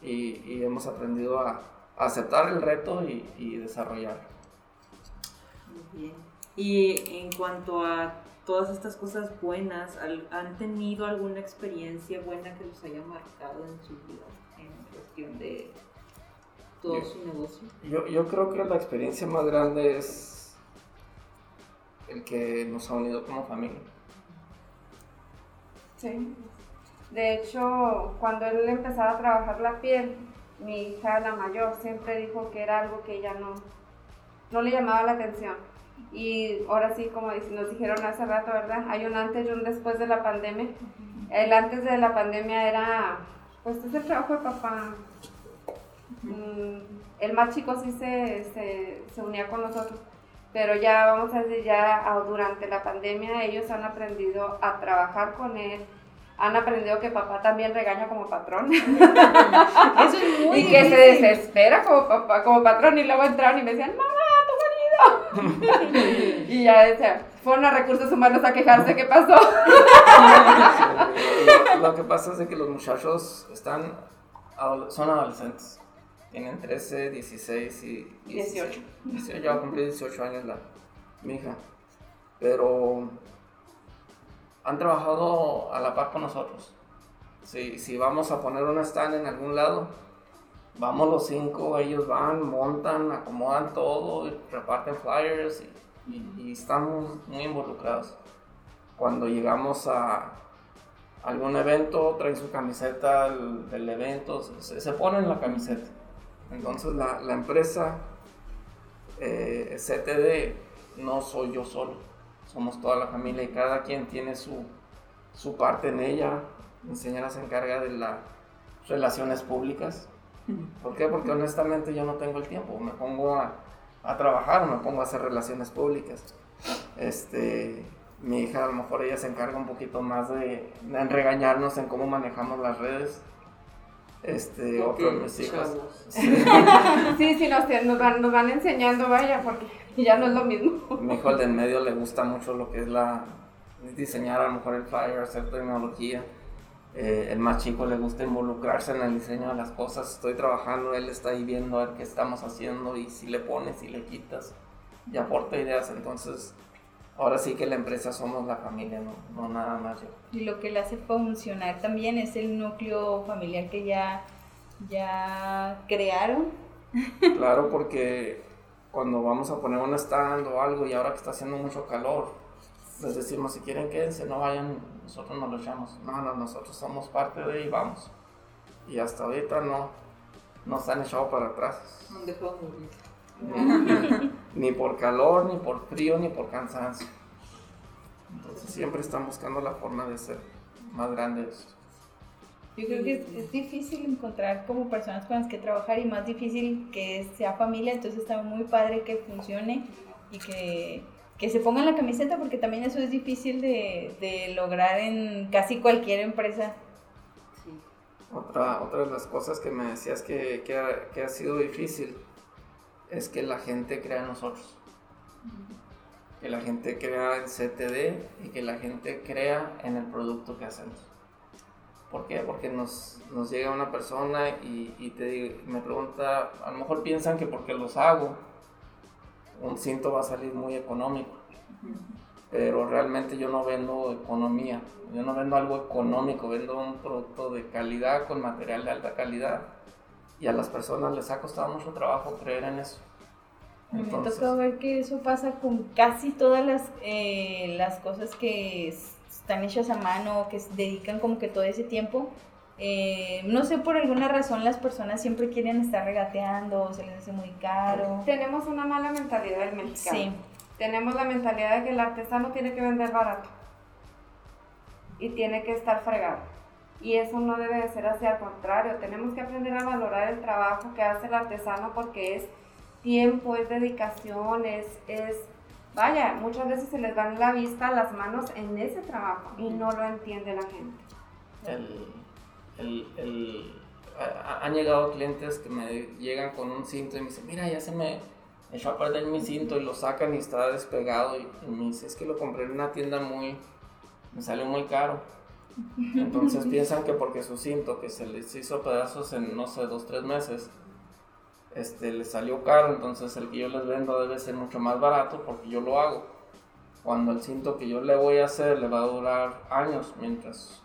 Y, y hemos aprendido a, aceptar el reto y, y desarrollar. Muy bien. Y en cuanto a todas estas cosas buenas, ¿han tenido alguna experiencia buena que los haya marcado en su vida en cuestión de todo su negocio? Yo, yo creo que la experiencia más grande es el que nos ha unido como familia. Sí. De hecho, cuando él empezaba a trabajar la piel, mi hija, la mayor, siempre dijo que era algo que ella no, no le llamaba la atención. Y ahora sí, como nos dijeron hace rato, ¿verdad? Hay un antes y un después de la pandemia. El antes de la pandemia era, pues es el trabajo de papá. Mm, el más chico sí se, se, se unía con nosotros pero ya vamos a decir, ya durante la pandemia ellos han aprendido a trabajar con él, han aprendido que papá también regaña como patrón. Eso es muy Y que se desespera como papá, como patrón y luego entraron y me decían, mamá, tu marido. y ya decía, fueron a recursos humanos a quejarse, ¿qué pasó? lo, lo que pasa es que los muchachos están, son adolescentes tienen 13, 16 y 18. 18 ya cumplir 18 años la, mi hija. Pero han trabajado a la par con nosotros. Si, si vamos a poner una stand en algún lado, vamos los cinco, ellos van, montan, acomodan todo, reparten flyers y, y, estamos muy involucrados. Cuando llegamos a algún evento, traen su camiseta del, del evento, se, se ponen la camiseta entonces la, empresa eh, CTD no soy yo solo, somos toda la familia y cada quien tiene su, su parte en ella. Mi señora se encarga de las relaciones públicas. ¿Por qué? Porque honestamente yo no tengo el tiempo, me pongo a, a trabajar, me pongo a hacer relaciones públicas. Este, mi hija a lo mejor ella se encarga un poquito más de regañarnos en cómo manejamos las redes este, otro de mis hijos. Sí, sí, nos, van, nos van enseñando, vaya, porque ya no es lo mismo. Mi hijo, el del medio, le gusta mucho lo que es la diseñar a lo mejor el flyer, hacer tecnología. Eh, el más chico le gusta involucrarse en el diseño de las cosas. Estoy trabajando, él está ahí viendo a ver qué estamos haciendo y si le pones, si le quitas y aporta ideas. Entonces, ahora sí que la empresa somos la familia, no, no nada más yo. Y lo que le hace funcionar también es el núcleo familiar que ya, ya crearon. Claro, porque cuando vamos a poner un stand o algo y ahora que está haciendo mucho calor, les decimos, si quieren quédense, no vayan, nosotros nos lo echamos. No, no, nosotros somos parte de y vamos. Y hasta ahorita no nos han echado para atrás. ni por calor, ni por frío, ni por cansancio. Entonces siempre están buscando la forma de ser más grandes. Yo creo que es, difícil encontrar como personas con las que trabajar y más difícil que sea familia, entonces está muy padre que funcione y que, que se pongan la camiseta porque también eso es difícil de, de lograr en casi cualquier empresa. Otra, otra de las cosas que me decías que, que, ha, que ha sido difícil es que la gente crea en nosotros. Que la gente crea en CTD y que la gente crea en el producto que hacemos. ¿Por qué? Porque nos, nos llega una persona y, y te, me pregunta, a lo mejor piensan que porque los hago, un cinto va a salir muy económico. Pero realmente yo no vendo economía, yo no vendo algo económico, vendo un producto de calidad con material de alta calidad y a las personas les ha costado mucho trabajo creer en eso. Entonces, me tocado ver que eso pasa con casi todas las, eh, las cosas que están hechas a mano, que dedican como que todo ese tiempo. Eh, no sé, por alguna razón las personas siempre quieren estar regateando, se les hace muy caro. Tenemos una mala mentalidad del mexicano. Sí. Tenemos la mentalidad de que el artesano tiene que vender barato y tiene que estar fregado. Y eso no debe de ser así, al contrario, tenemos que aprender a valorar el trabajo que hace el artesano porque es tiempo, es dedicación, es, vaya, muchas veces se les dan la vista, las manos en ese trabajo y no lo entiende la gente. El, el, han llegado clientes que me llegan con un cinto y me dicen, mira, ya se me echó a perder mi cinto y lo sacan y está despegado y, y me dice, es que lo compré en una tienda muy, me salió muy caro entonces piensan que porque su cinto, que se les hizo pedazos en, no sé, dos, tres meses, este, les salió caro, entonces el que yo les vendo debe ser mucho más barato porque yo lo hago. Cuando el cinto que yo le voy a hacer le va a durar años mientras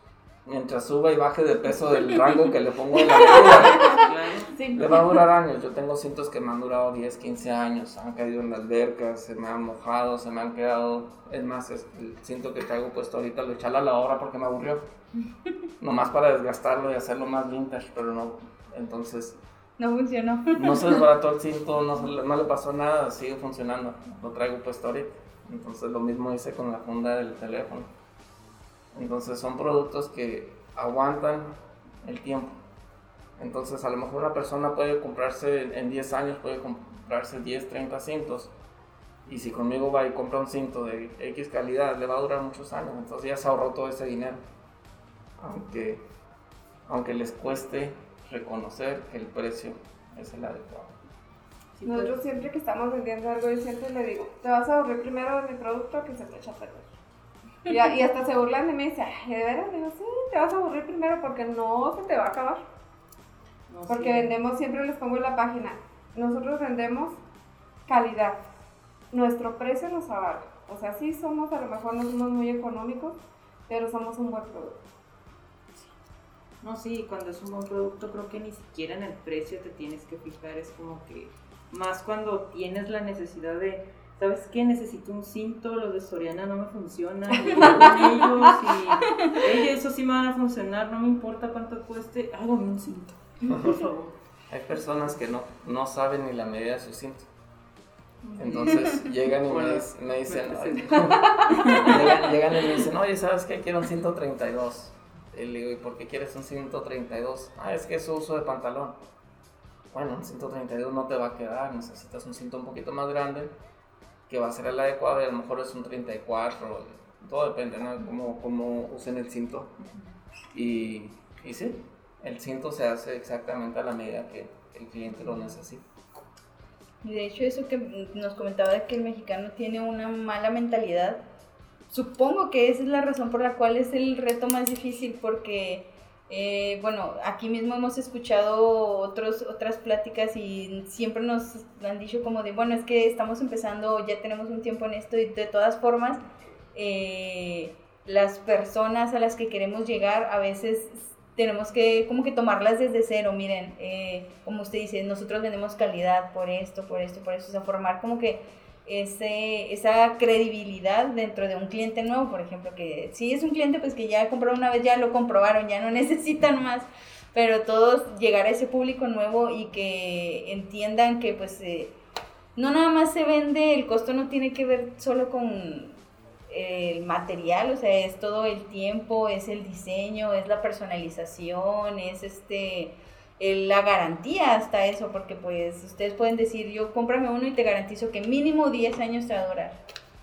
mientras suba y baje de peso del rango que le pongo en la vida, le va a durar años. Yo tengo cintos que me han durado 10, 15 años, han caído en las albercas, se me han mojado, se me han quedado. Es más, el cinto que traigo puesto ahorita lo eché a la hora porque me aburrió. Nomás para desgastarlo y hacerlo más vintage, pero no. Entonces. No funcionó. No se desbarató el cinto, no, no le pasó nada, sigue funcionando. Lo traigo puesto ahorita. Entonces lo mismo hice con la funda del teléfono. Entonces son productos que aguantan el tiempo. Entonces a lo mejor una persona puede comprarse en 10 años, puede comprarse 10, 30 cintos. Y si conmigo va y compra un cinto de X calidad, le va a durar muchos años. Entonces ya se ahorró todo ese dinero. Aunque, aunque les cueste reconocer el precio es el adecuado. Nosotros siempre que estamos vendiendo algo, yo siempre le digo, te vas a ahorrar primero de mi producto que se te echa a perder. Y, hasta se burlan de mí y dicen, ¿de veras? Digo, sí, te vas a aburrir primero porque no se te va a acabar. porque vendemos, siempre les pongo en la página, nosotros vendemos calidad. Nuestro precio nos avala. O sea, sí somos, a lo mejor no somos muy económicos, pero somos un buen producto. No, sí, cuando es un buen producto creo que ni siquiera en el precio te tienes que fijar, es como que más cuando tienes la necesidad de ¿sabes qué? Necesito un cinto, los de Soriana no me funcionan, y ellos y eso sí me van a funcionar, no me importa cuánto cueste, hágame un cinto, por favor. Hay personas que no, no saben ni la medida de su cinto. Entonces llegan y me, dicen, llegan, y me dicen, oye, ¿sabes qué? Quiero un 132. Y le digo, ¿y por qué quieres un 132? Ah, es que es uso de pantalón. Bueno, un 132 no te va a quedar, necesitas un cinto un poquito más grande que va a ser el adecuado y a lo mejor es un 34, todo depende, ¿no? Cómo, cómo usen el cinto. Y, y sí, el cinto se hace exactamente a la medida que el cliente lo necesita. Y de hecho eso que nos comentaba de que el mexicano tiene una mala mentalidad, supongo que esa es la razón por la cual es el reto más difícil porque eh, bueno, aquí mismo hemos escuchado otras pláticas y siempre nos han dicho como de, bueno, es que estamos empezando, ya tenemos un tiempo en esto y de todas formas, eh, las personas a las que queremos llegar a veces tenemos que como que tomarlas desde cero, miren, eh, como usted dice, nosotros vendemos calidad por esto, por esto, por eso, o sea, formar como que ese, esa credibilidad dentro de un cliente nuevo, por ejemplo, que si es un cliente pues que ya compró una vez, ya lo comprobaron, ya no necesitan más, pero todos llegar a ese público nuevo y que entiendan que pues eh, no nada más se vende, el costo no tiene que ver solo con el material, o sea, es todo el tiempo, es el diseño, es la personalización, es este la garantía hasta eso, porque pues ustedes pueden decir, yo cómprame uno y te garantizo que mínimo 10 años te va a durar.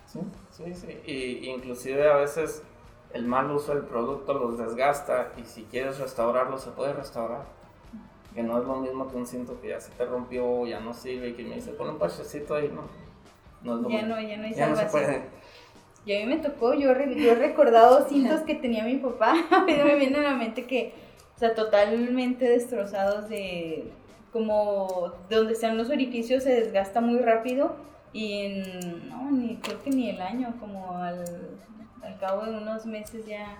Sí, sí, sí. Y inclusive a veces el mal uso del producto los desgasta y si quieres restaurarlo se puede restaurar. Que no es lo mismo que un cinto que ya se te rompió, ya no sirve y que me dice, pon un parchecito ahí, no. no es lo ya no, ya no hay ya no se puede. Y a mí me tocó, yo, yo he recordado cintos que tenía mi papá, me viene a la mente que o sea, totalmente destrozados de como de donde están los orificios se desgasta muy rápido y en, no, ni creo que ni el año, como al, al cabo de unos meses ya,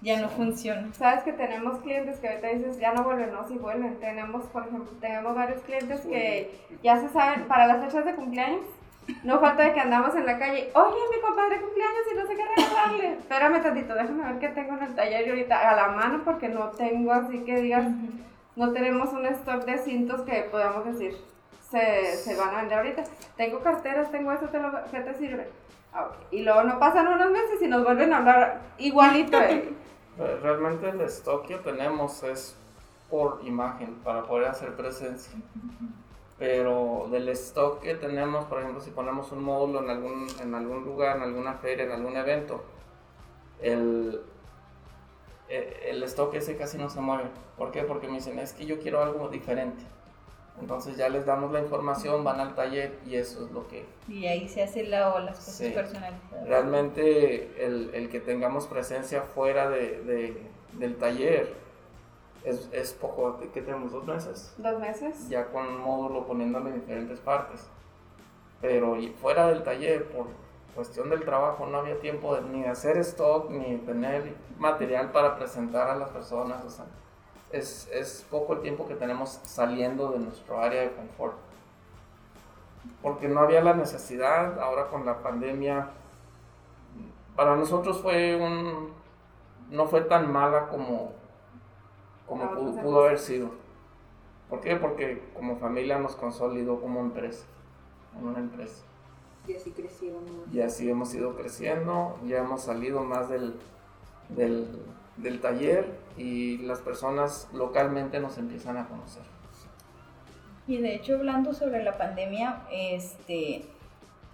ya no funciona. Sabes que tenemos clientes que ahorita dices ya no vuelven, no, sí vuelven. Tenemos, por ejemplo, tenemos varios clientes que ya se saben, para las fechas de cumpleaños, no falta de que andamos en la calle, oye, mi compadre cumpleaños y no sé qué regalarle. Espérame tantito, déjame ver qué tengo en el taller y ahorita a la mano porque no tengo así que digas, no tenemos un stock de cintos que podamos decir se, se van a vender ahorita. Tengo carteras, tengo eso, te lo, ¿qué te sirve? Ah, y luego no pasan unos meses y nos vuelven a hablar igualito. Eh. Realmente el stock que tenemos es por imagen, para poder hacer presencia pero del stock que tenemos, por ejemplo, si ponemos un módulo en algún, en algún lugar, en alguna feria, en algún evento, el, e, el stock ese casi no se mueve. ¿Por qué? Porque me dicen, es que yo quiero algo diferente. Entonces ya les damos la información, van al taller y eso es lo que... Y ahí se hace la, o las cosas personalizadas. Realmente el, el, que tengamos presencia fuera de, de, del taller es, es poco, ¿qué tenemos? ¿Dos meses? Dos meses. Ya con un módulo poniéndole en diferentes partes. Pero y fuera del taller, por cuestión del trabajo, no había tiempo de, ni de hacer stock, ni tener material para presentar a las personas. O sea, es, es poco el tiempo que tenemos saliendo de nuestro área de confort. Porque no había la necesidad, ahora con la pandemia, para nosotros fue un, no fue tan mala como, como pudo, haber sido. ¿Por qué? Porque como familia nos consolidó como empresa, en una empresa. Y así crecieron. Y así hemos ido creciendo, ya hemos salido más del, del, del taller y las personas localmente nos empiezan a conocer. Y de hecho, hablando sobre la pandemia, este,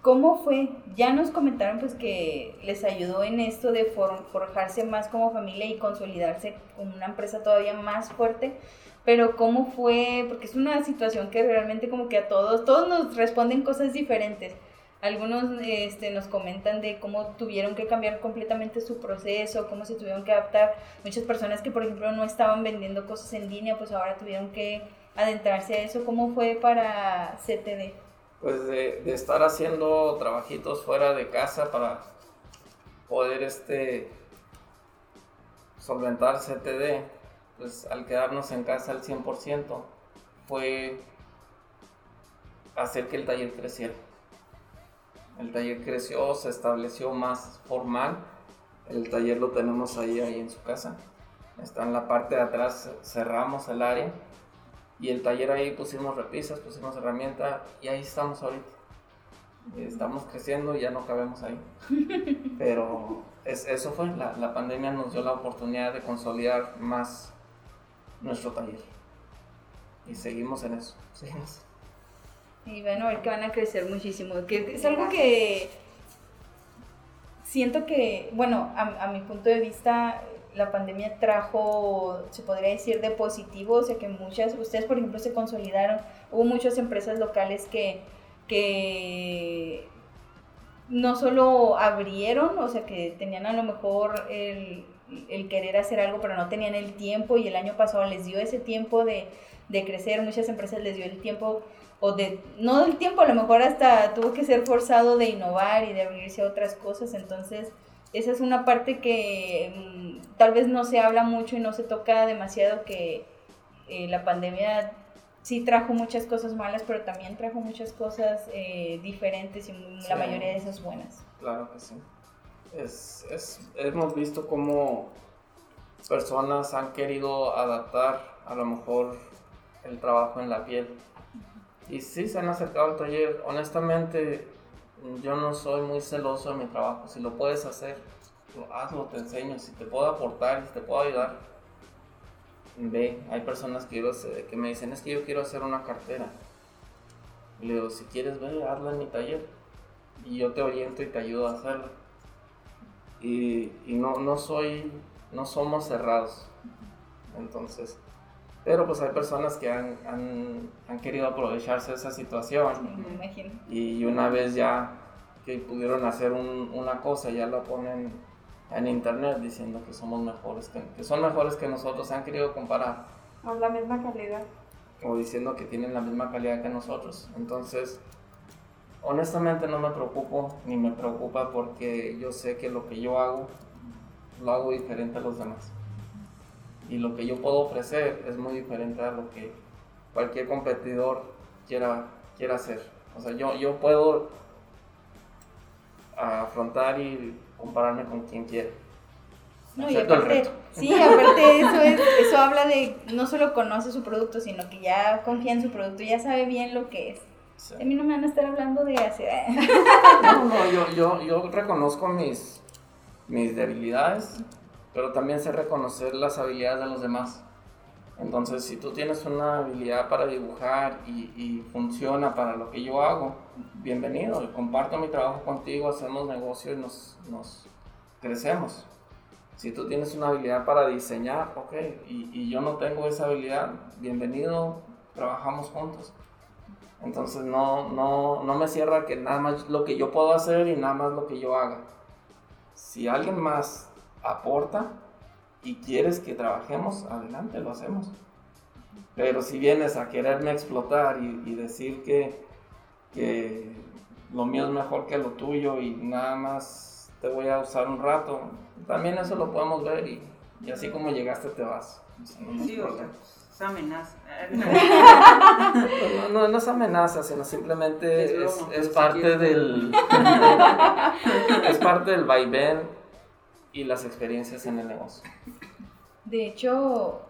¿cómo fue? Ya nos comentaron pues que les ayudó en esto de for- forjarse más como familia y consolidarse como una empresa todavía más fuerte, pero ¿cómo fue? Porque es una situación que realmente como que a todos, todos nos responden cosas diferentes. Algunos este, nos comentan de cómo tuvieron que cambiar completamente su proceso, cómo se tuvieron que adaptar. Muchas personas que, por ejemplo, no estaban vendiendo cosas en línea, pues ahora tuvieron que adentrarse a eso. ¿Cómo fue para CTD? Pues de, estar haciendo trabajitos fuera de casa para poder este solventar CTD, pues al quedarnos en casa al 100% fue hacer que el taller creciera. El taller creció, se estableció más formal. El taller lo tenemos ahí, ahí en su casa. Está en la parte de atrás, cerramos el área y el taller ahí pusimos repisas, pusimos herramienta y ahí estamos ahorita. Estamos creciendo y ya no cabemos ahí. Pero es, eso fue, la, la pandemia nos dio la oportunidad de consolidar más nuestro taller. Y seguimos en eso, seguimos. Y van a ver que van a crecer muchísimo. Que es algo que siento que, bueno, a, a mi punto de vista, la pandemia trajo, se podría decir, de positivo, o sea que muchas, ustedes por ejemplo se consolidaron, hubo muchas empresas locales que, que no solo abrieron, o sea que tenían a lo mejor el, el querer hacer algo, pero no tenían el tiempo y el año pasado les dio ese tiempo de, de crecer, muchas empresas les dio el tiempo o de, no del tiempo, a lo mejor hasta tuvo que ser forzado de innovar y de abrirse a otras cosas, entonces esa es una parte que mm, tal vez no se habla mucho y no se toca demasiado, que eh, la pandemia sí trajo muchas cosas malas, pero también trajo muchas cosas eh, diferentes y Sí. la mayoría de esas buenas. Claro que sí. Es, es- hemos visto cómo personas han querido adaptar a lo mejor el trabajo en la piel. Y sí se han acercado al taller. Honestamente, yo no soy muy celoso de mi trabajo. Si lo puedes hacer, lo- hazlo, te enseño. Si te puedo aportar, si te puedo ayudar, ve. Hay personas que, yo sé- que me dicen, es que yo quiero hacer una cartera. Le digo, si quieres, ve, hazla en mi taller y yo te oriento y te ayudo a hacerlo. Y, y no, no soy, no somos cerrados. Entonces, pero pues hay personas que han, han, han querido aprovecharse de esa situación Me imagino. y una vez ya que pudieron hacer un- una cosa, ya lo ponen en internet diciendo que somos mejores, que, que son mejores que nosotros, han querido comparar es la misma calidad. o diciendo que tienen la misma calidad que nosotros. Entonces, honestamente no me preocupo ni me preocupa porque yo sé que lo que yo hago lo hago diferente a los demás. Y lo que yo puedo ofrecer es muy diferente a lo que cualquier competidor quiera, quiera hacer. O sea, yo, yo puedo afrontar y compararme con quien quiera. No, y aparte, sí, aparte eso, es, eso habla de no solo conoce su producto, sino que ya confía en su producto, ya sabe bien lo que es. Sí. A mí no me van a estar hablando de hacer... No, no, yo, yo, yo reconozco mis, mis debilidades, pero también sé reconocer las habilidades de los demás. Entonces, si tú tienes una habilidad para dibujar y, funciona para lo que yo hago, bienvenido. Comparto mi trabajo contigo, hacemos negocio y nos, nos crecemos. Si tú tienes una habilidad para diseñar, ok, y, y yo no tengo esa habilidad, bienvenido, trabajamos juntos. Entonces no, no, no me cierra que nada más lo que yo puedo hacer y nada más lo que yo haga. Si alguien más aporta, y quieres que trabajemos, adelante, lo hacemos. Pero si vienes a quererme explotar y, decir que, que lo mío es mejor que lo tuyo y nada más te voy a usar un rato, también eso lo podemos ver y, y así como llegaste te vas. sí, o sea, es amenaza. no, no, es amenaza, sino simplemente es, es, parte del es parte del vaivén y las experiencias en el negocio. De hecho,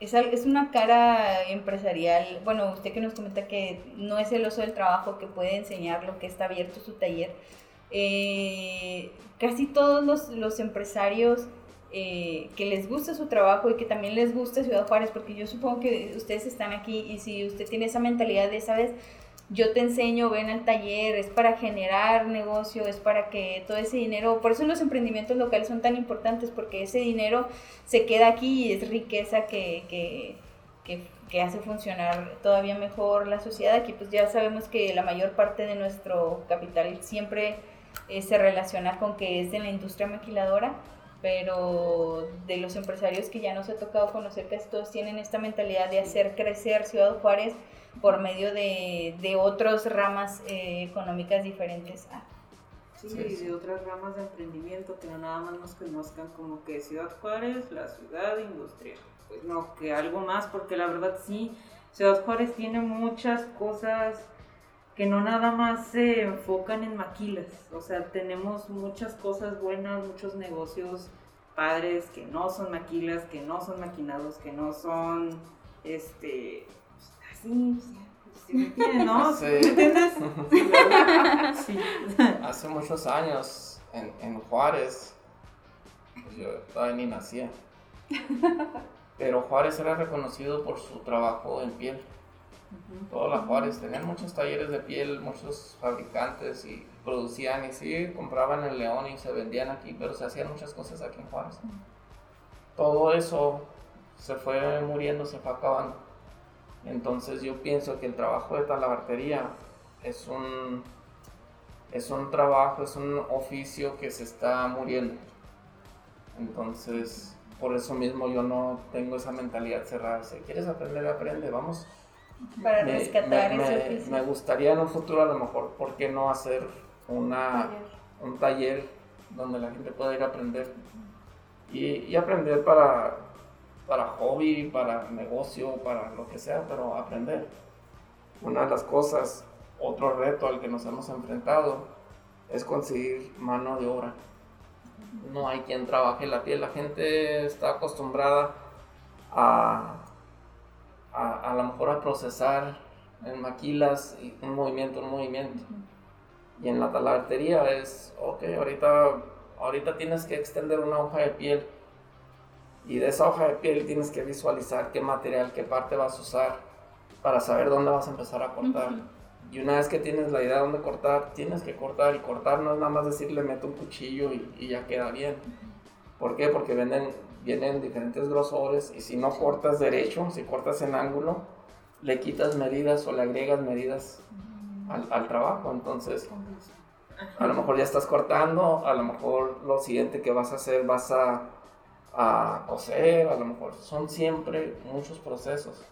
es, es una cara empresarial, bueno, usted que nos comenta que no es el oso del trabajo que puede enseñar lo que está abierto su taller, eh, casi todos los, los empresarios eh, que les gusta su trabajo y que también les gusta Ciudad Juárez, porque yo supongo que ustedes están aquí y si usted tiene esa mentalidad de, sabes, yo te enseño, ven al taller, es para generar negocio, es para que todo ese dinero, por eso los emprendimientos locales son tan importantes, porque ese dinero se queda aquí y es riqueza que, que, que, que hace funcionar todavía mejor la sociedad. Aquí pues ya sabemos que la mayor parte de nuestro capital siempre eh, se relaciona con que es de la industria maquiladora pero de los empresarios que ya nos ha tocado conocer, que todos tienen esta mentalidad de hacer crecer Ciudad Juárez por medio de, de otras ramas eh, económicas diferentes Sí, y de otras ramas de emprendimiento que no nada más nos conozcan como que Ciudad Juárez, la ciudad industrial. Pues no, que algo más, porque la verdad sí, Ciudad Juárez tiene muchas cosas que no nada más se enfocan en maquilas, o sea, tenemos muchas cosas buenas, muchos negocios padres que no son maquilas, que no son maquinados, que no son, este, ¿sí me entiendes, no? Sí. ¿Me entiendes? Sí. Hace muchos años, en, en Juárez, pues yo todavía ni nacía, pero Juárez era reconocido por su trabajo en piel. Todas las Juárez tenían muchos talleres de piel, muchos fabricantes y producían y sí, compraban en León y se vendían aquí, pero se hacían muchas cosas aquí en Juárez. Todo eso se fue muriendo, se fue acabando. Entonces yo pienso que el trabajo de talabartería es un, es un trabajo, es un oficio que se está muriendo. Entonces, por eso mismo yo no tengo esa mentalidad cerrada. Si quieres aprender, aprende, vamos para rescatar me, ese oficio. Me gustaría en un futuro a lo mejor, ¿por qué no hacer una, un taller donde la gente pueda ir a aprender? Y, y, aprender para, para hobby, para negocio, para lo que sea, pero aprender. Una de las cosas, otro reto al que nos hemos enfrentado es conseguir mano de obra. No hay quien trabaje la piel, la gente está acostumbrada a a, lo mejor a procesar en maquilas un movimiento, un movimiento. Y en la talabartería es, ok, ahorita, ahorita tienes que extender una hoja de piel. Y de esa hoja de piel tienes que visualizar qué material, qué parte vas a usar para saber dónde vas a empezar a cortar. Y una vez que tienes la idea de dónde cortar, tienes que cortar. Y cortar no es nada más decirle meto un cuchillo y, y ya queda bien. ¿Por qué? Porque venden vienen diferentes grosores y si no cortas derecho, si cortas en ángulo, le quitas medidas o le agregas medidas al, trabajo. Entonces, a lo mejor ya estás cortando, a lo mejor lo siguiente que vas a hacer vas a, a coser, a lo mejor son siempre muchos procesos.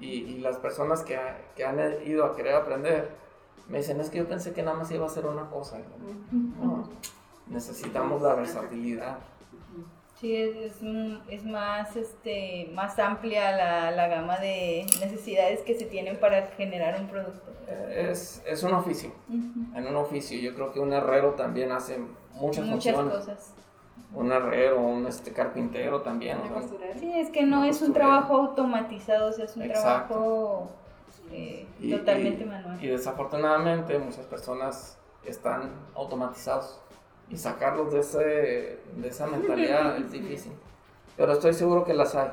Y, las personas que, que, han ido a querer aprender me dicen, es que yo pensé que nada más iba a ser una cosa. necesitamos la versatilidad. Sí, es, es, más, este, más amplia la, la, gama de necesidades que se tienen para generar un producto. Es, es un oficio, en un oficio. Yo creo que un herrero también hace muchas, muchas cosas. Un herrero, un este, carpintero también. Sí, es que no es un trabajo automatizado, es un trabajo eh, totalmente manual. Y desafortunadamente muchas personas están automatizados y sacarlos de, ese, de esa mentalidad es difícil. Pero estoy seguro que las hay.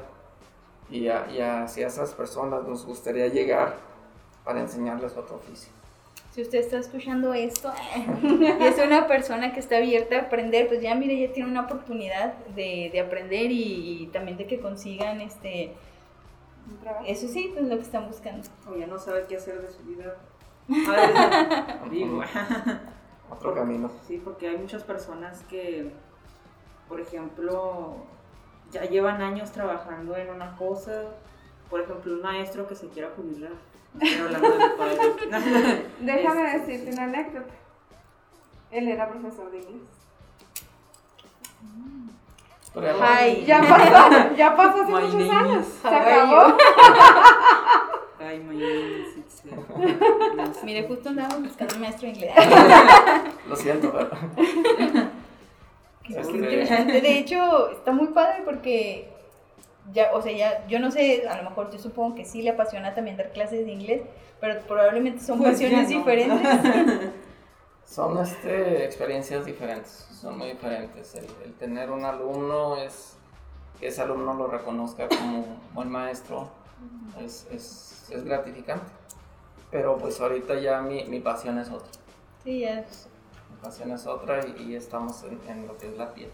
Y, a, y hacia esas personas nos gustaría llegar para enseñarles otro oficio. Si usted está escuchando esto y es una persona que está abierta a aprender, pues ya mire, ya tiene una oportunidad de, de aprender y, también de que consigan este... Eso sí, pues lo que están buscando. O ya no sabe qué hacer de su vida. otro camino. Sí, porque hay muchas personas que, por ejemplo, ya llevan años trabajando en una cosa. Por ejemplo, un maestro que se quiera jubilar. Hablando de. Déjame Este, decirte una anécdota. Él era profesor de inglés. Ay. Ya pasó, ya pasó hace My muchos name años. Se acabó. Ay, sí. No sé. Mire, justo andaba buscando un maestro de inglés. Lo siento, pero. Qué interesante. De hecho, está muy padre porque ya, o sea, ya, yo no sé, a lo mejor yo supongo que sí le apasiona también dar clases de inglés, pero probablemente son Pues pasiones no. diferentes. Son este, experiencias diferentes, son muy diferentes. El, el tener un alumno es que ese alumno lo reconozca como buen maestro, es, es, es gratificante. Pero pues ahorita ya mi, mi pasión es otra. Sí, es- Mi pasión es otra y, y estamos en, en lo que es la piel.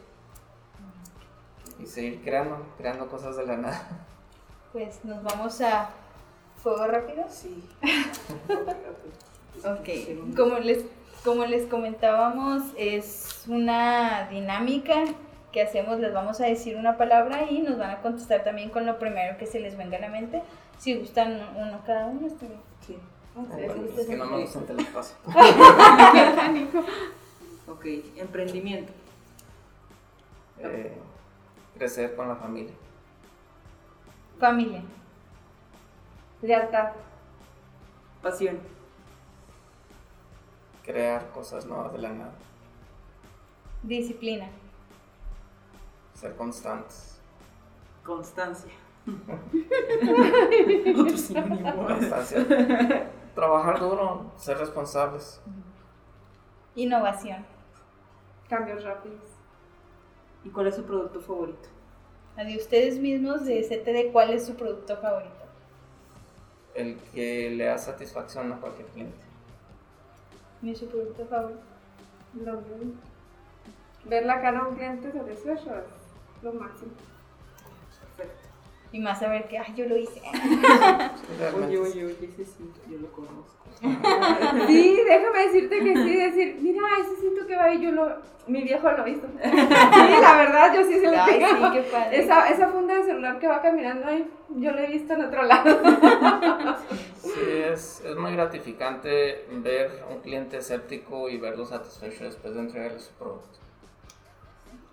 Seguir creando, creando cosas de la nada. pues nos vamos a fuego rápido. Sí. Ok, como les, como les comentábamos, es una dinámica que hacemos, les vamos a decir una palabra y nos van a contestar también con lo primero que se les venga a la mente. Si gustan uno cada uno, está bien. Sí. Bueno, es que no me gusta el telepaso. Ok, emprendimiento. Eh, crecer con la familia. Familia, Lealtad. Pasión. Crear cosas nuevas de la nada. disciplina, Ser constantes. Constancia. Otro sinónimo. Constancia. Trabajar duro, ser responsables. innovación. Cambios rápidos. ¿Y cuál es su producto favorito? A de ustedes mismos de CTD, ¿cuál es su producto favorito? El que le da satisfacción a cualquier cliente. ¿Mi su producto favorito? Lo mismo. Ver la cara de un cliente satisfecho es lo máximo. Y más saber que, ay, yo lo hice. Oye, sí. oye, oye, ese sí, yo lo conozco. Sí, déjame decirte que sí, decir, mira, ese cinto que va ahí, yo lo, mi viejo lo hizo. Sí, la verdad, yo sí se lo Ay, sí, tengo. qué padre. Esa, esa funda de celular que va caminando ahí, yo lo he visto en otro lado. Sí, es, es muy gratificante ver un cliente escéptico y verlo satisfecho después de entregarle su producto.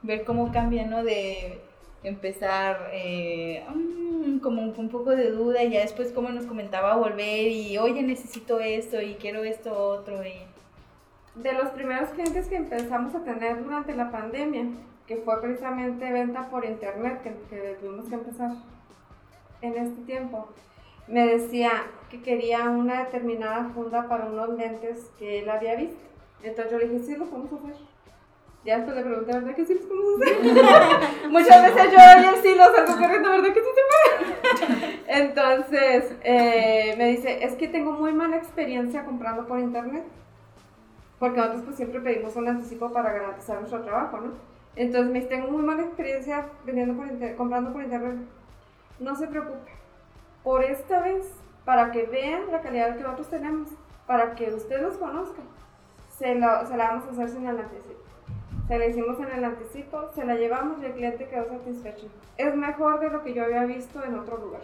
ver cómo cambia, ¿no? De empezar eh, mm, como un, un poco de duda y ya después como nos comentaba volver y oye necesito esto y quiero esto otro y De los primeros clientes que empezamos a tener durante la pandemia, que fue precisamente venta por internet, que, que tuvimos que empezar en este tiempo, me decía que quería una determinada funda para unos lentes que él había visto. Entonces yo le dije, sí, lo podemos hacer. Ya después le pregunté, ¿verdad que sí los podemos hacer? Muchas veces yo él sí los salgo corriendo, ¿verdad que sí se puede? Entonces eh, me dice, es que tengo muy mala experiencia comprando por internet. Porque nosotros pues siempre pedimos un anticipo para garantizar nuestro trabajo, ¿no? Entonces me dice, tengo muy mala experiencia vendiendo por inter- comprando por internet. No se preocupe. Por esta vez, para que vean la calidad que nosotros tenemos, para que usted los conozca, se, la- se la vamos a hacer sin anticipo. Se la hicimos en el anticipo, se la llevamos y el cliente quedó satisfecho. Es mejor de lo que yo había visto en otro lugar.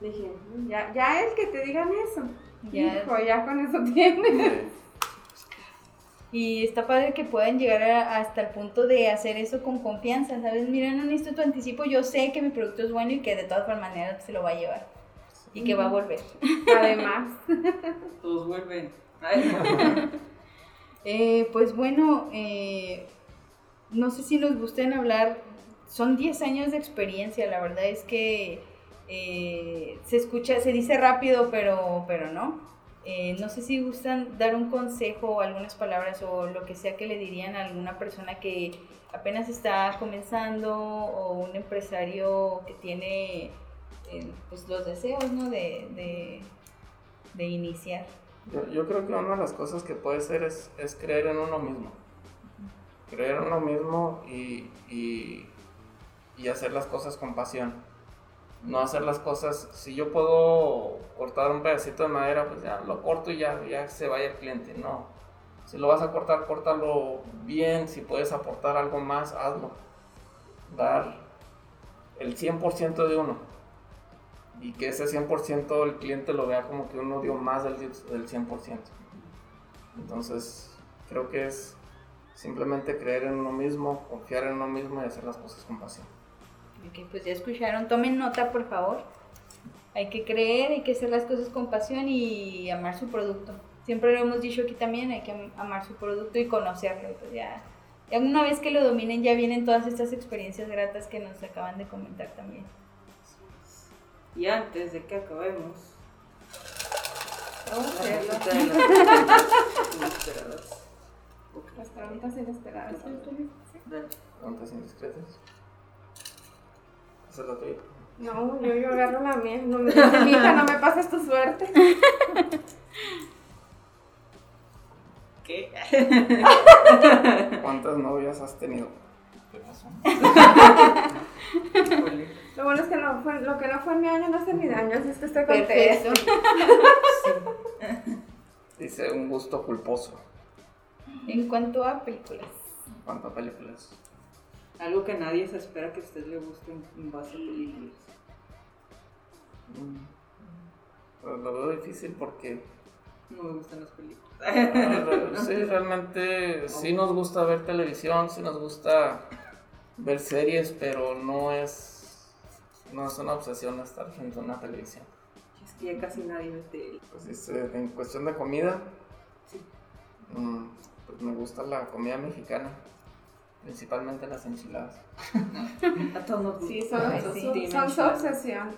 Dije, "Mm, ya, ya el que te digan eso. Ya. Hijo, ya con eso tienes. y está padre que puedan llegar a- hasta el punto de hacer eso con confianza, ¿sabes? Mira, no necesito tu anticipo, yo sé que mi producto es bueno y que de todas maneras se lo va a llevar y que va a volver. Además, Todos vuelven. Ay, Eh, pues bueno, eh, no sé si nos gusten hablar, son 10 años de experiencia, la verdad es que eh, se escucha, se dice rápido, pero, pero no. No sé si gustan dar un consejo o algunas palabras o lo que sea que le dirían a alguna persona que apenas está comenzando o un empresario que tiene pues los deseos ¿no? de, de, de iniciar. Yo, yo creo que una de las cosas que puede ser es, creer en uno mismo. Creer en uno mismo y, y, y hacer las cosas con pasión. No hacer las cosas, si yo puedo cortar un pedacito de madera, pues ya lo corto y ya, ya se vaya el cliente. No. Si lo vas a cortar, córtalo bien. Si puedes aportar algo más, hazlo. Dar el 100% de uno. Y que ese 100% el cliente lo vea como que uno dio más del, del 100%. Entonces, creo que es simplemente creer en uno mismo, confiar en uno mismo y hacer las cosas con pasión. Ok, pues ya escucharon, tomen nota por favor. Hay que creer, hay que hacer las cosas con pasión y amar su producto. Siempre lo hemos dicho aquí también, hay que am- amar su producto y conocerlo. Pues ya, ya una vez que lo dominen ya vienen todas estas experiencias gratas que nos acaban de comentar también. Y antes de que acabemos, Vamos a las inesperadas. Ok, Las preguntas inesperadas. Preguntas indiscretas. ¿Esa es la tuya? No, yo, yo agarro la mía. No me dice, no me pases tu suerte. ¿Qué? ¿Cuántas novias has tenido? Lo bueno es que no fue, lo que no fue en mi año no es en mi año, así es que estoy contenta. Perfecto. Dice un gusto culposo. En cuanto a películas. ¿Cuántas películas? Algo que nadie se espera que a usted le guste en, en base a películas. Pues lo veo difícil porque No me gustan las películas. ah, sí, realmente sí nos gusta ver televisión, sí nos gusta ver series, pero no es, no es una obsesión estar frente a una televisión. Es que ya casi nadie ve tele. Pues dice, en cuestión de comida, Sí. mm, pues me gusta la comida mexicana, principalmente las enchiladas. A todos. Sí, son, Ay, son- sí, son- tienen son su obsesión.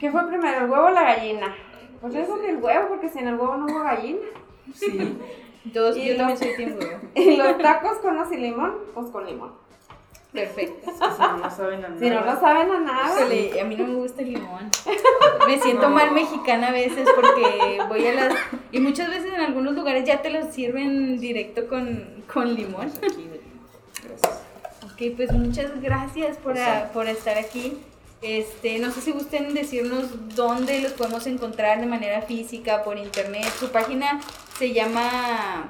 ¿Qué fue primero, el huevo o la gallina? Pues yo digo que el huevo, porque sin el huevo no hubo gallina. Sí. Todos, Y yo los- también soy huevo. Y los tacos con o sin limón, pues con limón. Perfecto. Es que si no, no saben a nada. Si no lo saben a nada, Híjole, a mí no me gusta el limón. Me siento mal mexicana a veces porque voy a las... Y muchas veces en algunos lugares ya te lo sirven directo con, con limón. Aquí de- Gracias. Ok, pues muchas gracias por, a- por estar aquí. Este, no sé si gusten decirnos dónde los podemos encontrar de manera física, por internet. Su página se llama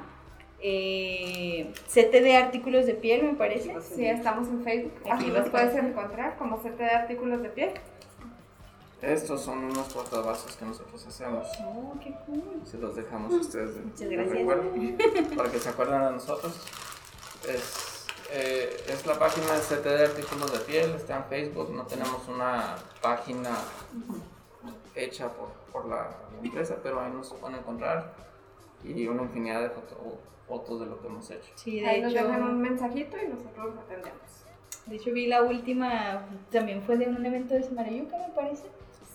eh, CTD Artículos de Piel, me parece. sí, estamos en Facebook. Aquí Así los puedes encontrar como set de artículos de piel. Estos son unos portavasos que nosotros hacemos. Oh, qué cool. Se los dejamos a ustedes de, Muchas de gracias. recuerdo, para que se acuerden de nosotros. Es, eh, es la página de CT de artículos de piel, está en Facebook, no tenemos una página hecha por, por la empresa, pero ahí nos pueden encontrar y una infinidad de foto- fotos de lo que hemos hecho. Sí, de Ahí nos hecho, dejan un mensajito y nosotros lo atendemos. de hecho vi la última, también fue de un evento de Samarayuca, me parece.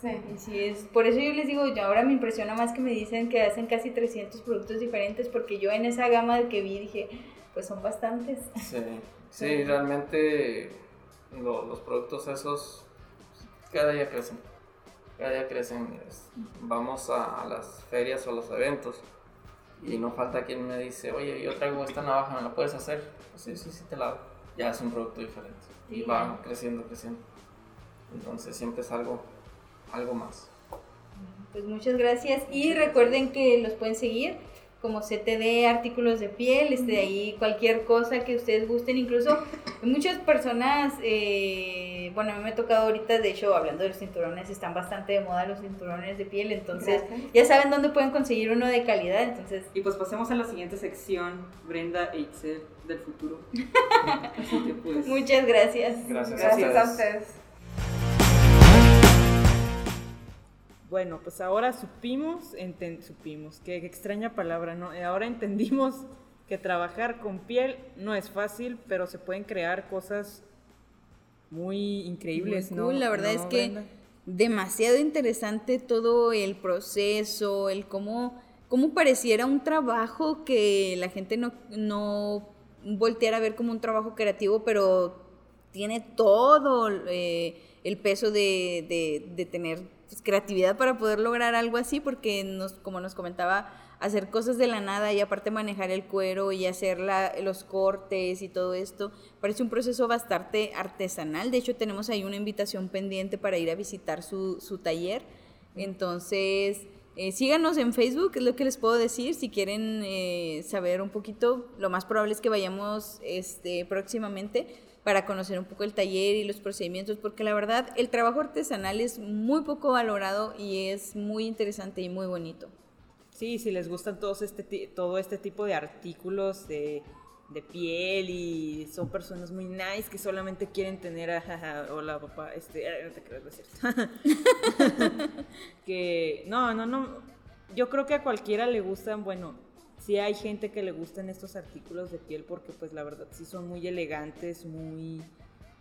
Sí. Y sí, es, por eso yo les digo, yo ahora me impresiona más que me dicen que hacen casi 300 productos diferentes, porque yo en esa gama de que vi dije, pues son bastantes. Sí, sí, realmente lo- los productos esos cada día crecen. Cada día crecen. Es- Vamos a, a las ferias o a los eventos y no falta quien me dice, oye, yo traigo esta navaja, ¿me la puedes hacer? Pues sí, sí, sí, te la hago. Ya es un producto diferente y va creciendo, creciendo. Entonces siempre es algo, algo más. Pues muchas gracias y recuerden que los pueden seguir como CTD artículos de piel, este, de ahí cualquier cosa que ustedes gusten, incluso muchas personas, eh, bueno, a mí me ha tocado ahorita, de hecho, hablando de los cinturones, están bastante de moda los cinturones de piel, entonces Gracias. ya saben dónde pueden conseguir uno de calidad, entonces Y pues pasemos a la siguiente sección, Brenda Eitzel del futuro. Así que pues. muchas gracias. Gracias, Gracias a ustedes. ustedes. Bueno, pues ahora supimos, enten- supimos, qué extraña palabra, ¿no? Eh, Ahora entendimos que trabajar con piel no es fácil, pero se pueden crear cosas muy increíbles, Muy ¿no? cool, la verdad ¿No, es que Brenda? demasiado interesante todo el proceso, el cómo, cómo pareciera un trabajo que la gente no, no volteara a ver como un trabajo creativo, pero tiene todo eh, el peso de, de- de tener pues, creatividad para poder lograr algo así, porque nos, como nos comentaba, hacer cosas de la nada y aparte manejar el cuero y hacer la- los cortes y todo esto, parece un proceso bastante artesanal. De hecho, tenemos ahí una invitación pendiente para ir a visitar su, su taller. Entonces, Eh, síganos en Facebook, es lo que les puedo decir. Si quieren eh, saber un poquito, lo más probable es que vayamos este, próximamente para conocer un poco el taller y los procedimientos, porque la verdad el trabajo artesanal es muy poco valorado y es muy interesante y muy bonito. Sí, si les gustan todos este, todo este tipo de artículos de, de piel y son personas muy nice que solamente quieren tener a, hola papá, este, no te creas decir. que no, no, no, yo creo que a cualquiera le gustan, bueno, sí hay gente que le gustan estos artículos de piel porque pues la verdad sí son muy elegantes, muy...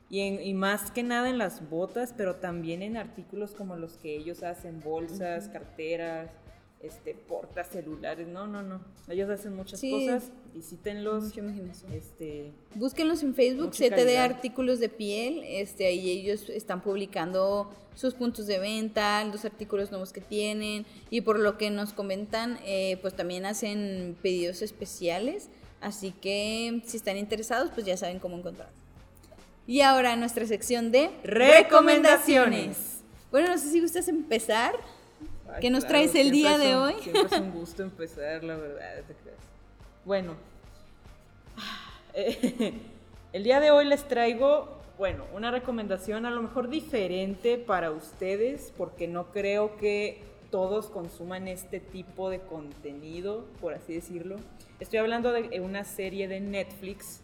Y, y más que nada en las botas, pero también en artículos como los que ellos hacen, bolsas, carteras, este, portas celulares. No, no, no. Ellos hacen muchas cosas. Visítenlos. Este, Búsquenlos en Facebook, CTD Artículos de Piel. Este, ahí ellos están publicando sus puntos de venta, los artículos nuevos que tienen. Y por lo que nos comentan, eh, pues también hacen pedidos especiales. Así que si están interesados, pues ya saben cómo encontrar. Y ahora nuestra sección de recomendaciones. Bueno, no sé si gustas empezar. ¿Qué nos traes el día de hoy? Siempre es un gusto empezar, la verdad. Bueno, el día de hoy les traigo, bueno, una recomendación a lo mejor diferente para ustedes, porque no creo que todos consuman este tipo de contenido, por así decirlo. Estoy hablando de una serie de Netflix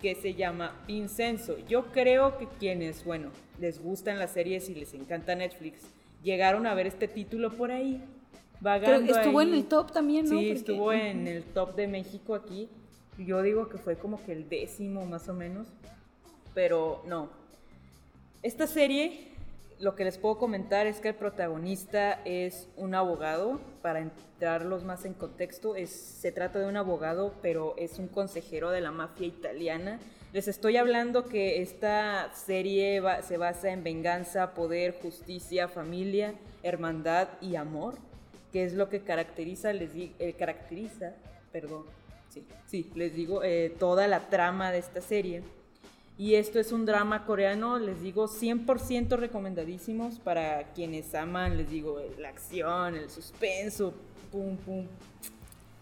que se llama Vincenzo. Yo creo que quienes, bueno, les gustan las series y les encanta Netflix, llegaron a ver este título por ahí. Vagando estuvo en el top también, ¿no? Sí, estuvo en el top de México aquí. Yo digo que fue como que el décimo más o menos. Pero no. Esta serie, lo que les puedo comentar es que el protagonista es un abogado. Para entrarlos más en contexto, es, se trata de un abogado, pero es un consejero de la mafia italiana les estoy hablando que esta serie se basa en venganza, poder, justicia, familia, hermandad y amor, que es lo que caracteriza, les eh, caracteriza, perdón, sí, sí, les digo, eh, toda la trama de esta serie. Y esto es un drama coreano, les digo, 100% recomendadísimos para quienes aman, les digo, la acción, el suspenso, pum, pum,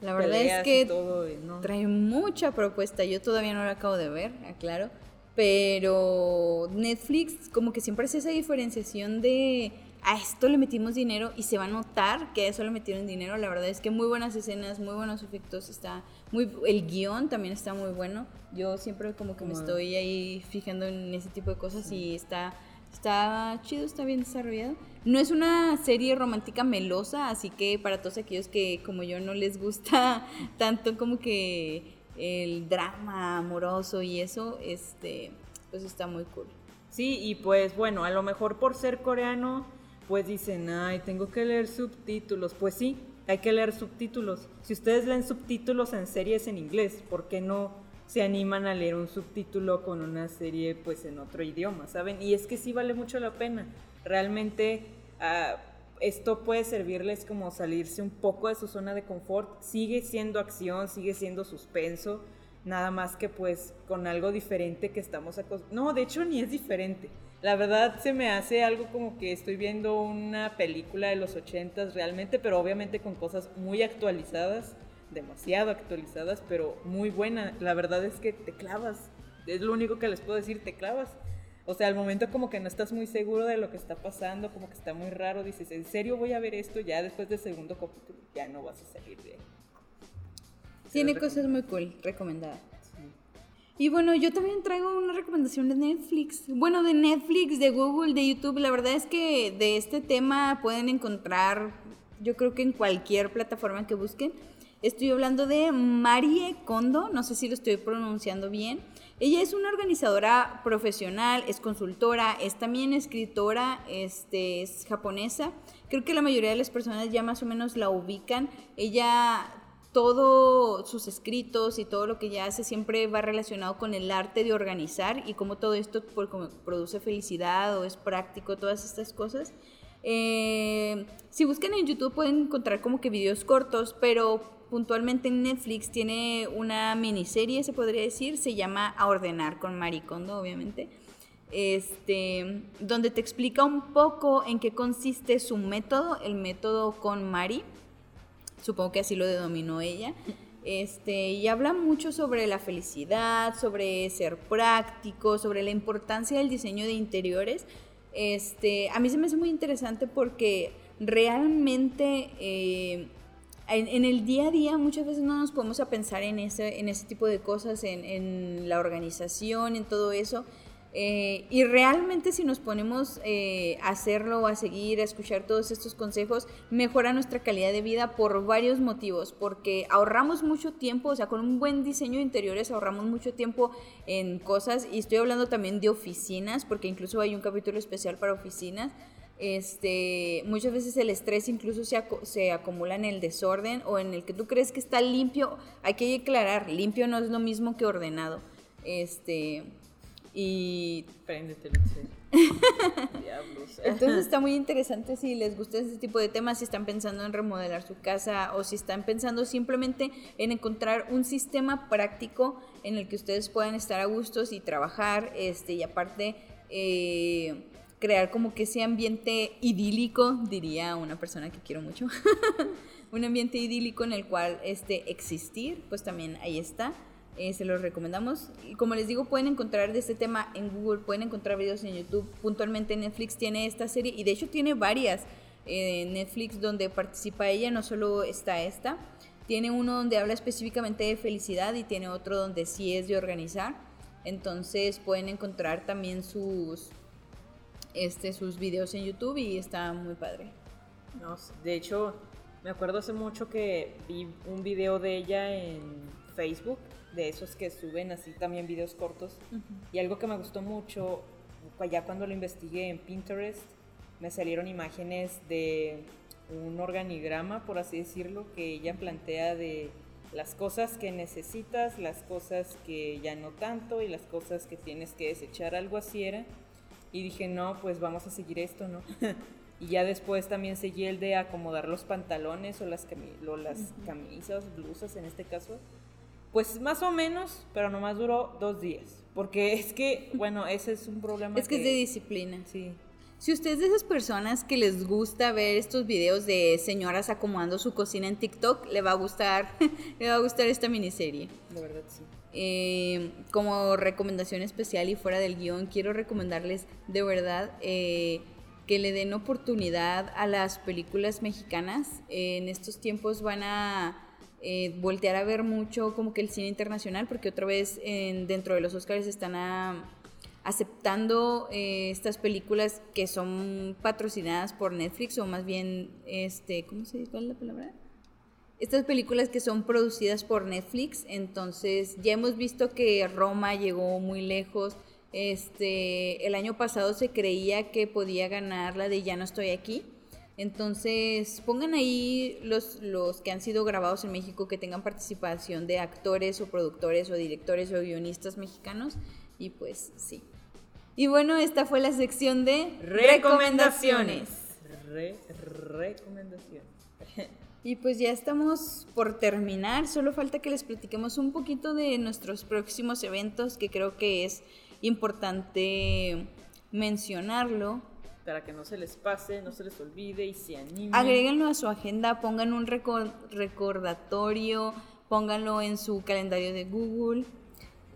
la verdad es que trae mucha propuesta. Yo todavía no la acabo de ver, aclaro. Pero Netflix como que siempre hace esa diferenciación de a esto le metimos dinero y se va a notar que a eso le metieron dinero. La verdad es que muy buenas escenas, muy buenos efectos, está muy el guion también está muy bueno. Yo siempre como que me estoy ahí fijando en ese tipo de cosas y está está chido, está bien desarrollado. No es una serie romántica melosa, así que para todos aquellos que como yo no les gusta tanto como que el drama amoroso y eso, este, pues está muy cool. Sí, y pues bueno, a lo mejor por ser coreano, pues dicen, ay, tengo que leer subtítulos. Pues sí, hay que leer subtítulos. Si ustedes leen subtítulos en series en inglés, ¿por qué no se animan a leer un subtítulo con una serie pues en otro idioma, ¿saben? Y es que sí vale mucho la pena. Realmente Ah, esto puede servirles como salirse un poco de su zona de confort. Sigue siendo acción, sigue siendo suspenso, nada más que pues con algo diferente que estamos acostumbrados. No, de hecho ni es diferente. La verdad se me hace algo como que estoy viendo una película de los ochentas realmente, pero obviamente con cosas muy actualizadas, demasiado actualizadas, pero muy buena. La verdad es que te clavas. Es lo único que les puedo decir, te clavas. O sea, al momento como que no estás muy seguro de lo que está pasando, como que está muy raro, dices, ¿en serio voy a ver esto? Ya después del segundo capítulo ya no vas a salir de ahí. Tiene cosas muy cool, recomendada. Y bueno, yo también traigo una recomendación de Netflix. Bueno, de Netflix, de Google, de YouTube. La verdad es que de este tema pueden encontrar, yo creo que en cualquier plataforma que busquen. Estoy hablando de Marie Kondo, no sé si lo estoy pronunciando bien. Ella es una organizadora profesional, es consultora, es también escritora, este, es japonesa. Creo que la mayoría de las personas ya más o menos la ubican. Ella, todos sus escritos y todo lo que ella hace siempre va relacionado con el arte de organizar y cómo todo esto produce felicidad o es práctico, todas estas cosas. Eh, si buscan en YouTube pueden encontrar como que videos cortos, pero puntualmente en Netflix tiene una miniserie, se podría decir, se llama A Ordenar con Maricondo, obviamente. este, donde te explica un poco en qué consiste su método, el método con Mari. Supongo que así lo denominó ella. Este, y habla mucho sobre la felicidad, sobre ser práctico, sobre la importancia del diseño de interiores. Este, a mí se me hace muy interesante porque realmente eh, en, el día a día muchas veces no nos podemos a pensar en ese, en ese tipo de cosas, en, la organización, en todo eso. Eh, y realmente si nos ponemos eh, a hacerlo, a seguir, a escuchar todos estos consejos, mejora nuestra calidad de vida por varios motivos, porque ahorramos mucho tiempo, o sea, con un buen diseño de interiores ahorramos mucho tiempo en cosas, y estoy hablando también de oficinas, porque incluso hay un capítulo especial para oficinas. Este, muchas veces el estrés incluso se, se acumula en el desorden o en el que tú crees que está limpio. Hay que aclarar, limpio no es lo mismo que ordenado. Este, y... Préndete, Diablos. Entonces está muy interesante si les gusta ese tipo de temas, si están pensando en remodelar su casa o si están pensando simplemente en encontrar un sistema práctico en el que ustedes puedan estar a gustos y trabajar, este, y aparte eh, crear como que ese ambiente idílico, diría una persona que quiero mucho, un ambiente idílico en el cual este, existir, pues también ahí está. Eh, se los recomendamos. Y como les digo, pueden encontrar de este tema en Google, pueden encontrar videos en YouTube. Puntualmente Netflix tiene esta serie y de hecho tiene varias en Netflix donde participa ella, no solo está esta. Tiene uno donde habla específicamente de felicidad y tiene otro donde sí es de organizar. Entonces pueden encontrar también sus, este, sus videos en YouTube y está muy padre. No, de hecho, me acuerdo hace mucho que vi un video de ella en Facebook de esos que suben así también videos cortos. Y algo que me gustó mucho, ya cuando lo investigué en Pinterest, me salieron imágenes de un organigrama, por así decirlo, que ella plantea de las cosas que necesitas, las cosas que ya no tanto y las cosas que tienes que desechar, algo así era. Y dije, no, pues vamos a seguir esto, ¿no? y ya después también seguí el de acomodar los pantalones o las, las camisas, blusas en este caso, pues más o menos, pero nomás duró dos días. Porque es que, bueno, ese es un problema. Es que, es de disciplina. Sí. Si usted es de esas personas que les gusta ver estos videos de señoras acomodando su cocina en TikTok, le va a gustar, le va a gustar esta miniserie. De verdad, sí. Eh, como recomendación especial y fuera del guion, quiero recomendarles de verdad eh, que le den oportunidad a las películas mexicanas. en estos tiempos van a eh, voltear a ver mucho como que el cine internacional, porque otra vez dentro de los Oscars están aceptando eh, estas películas que son patrocinadas por Netflix, o más bien, este, ¿cómo se dice? ¿Cuál es la palabra? Estas películas que son producidas por Netflix, entonces ya hemos visto que Roma llegó muy lejos. Este, el año pasado se creía que podía ganar la de Ya no estoy aquí, entonces, pongan ahí los, los que han sido grabados en México que tengan participación de actores o productores o directores o guionistas mexicanos. Y pues sí. Y bueno, esta fue la sección de recomendaciones. recomendaciones. Y pues ya estamos por terminar, solo falta que les platiquemos un poquito de nuestros próximos eventos, que creo que es importante mencionarlo para que no se les pase, no se les olvide y se animen. Agréguenlo a su agenda, pongan un recordatorio, pónganlo en su calendario de Google.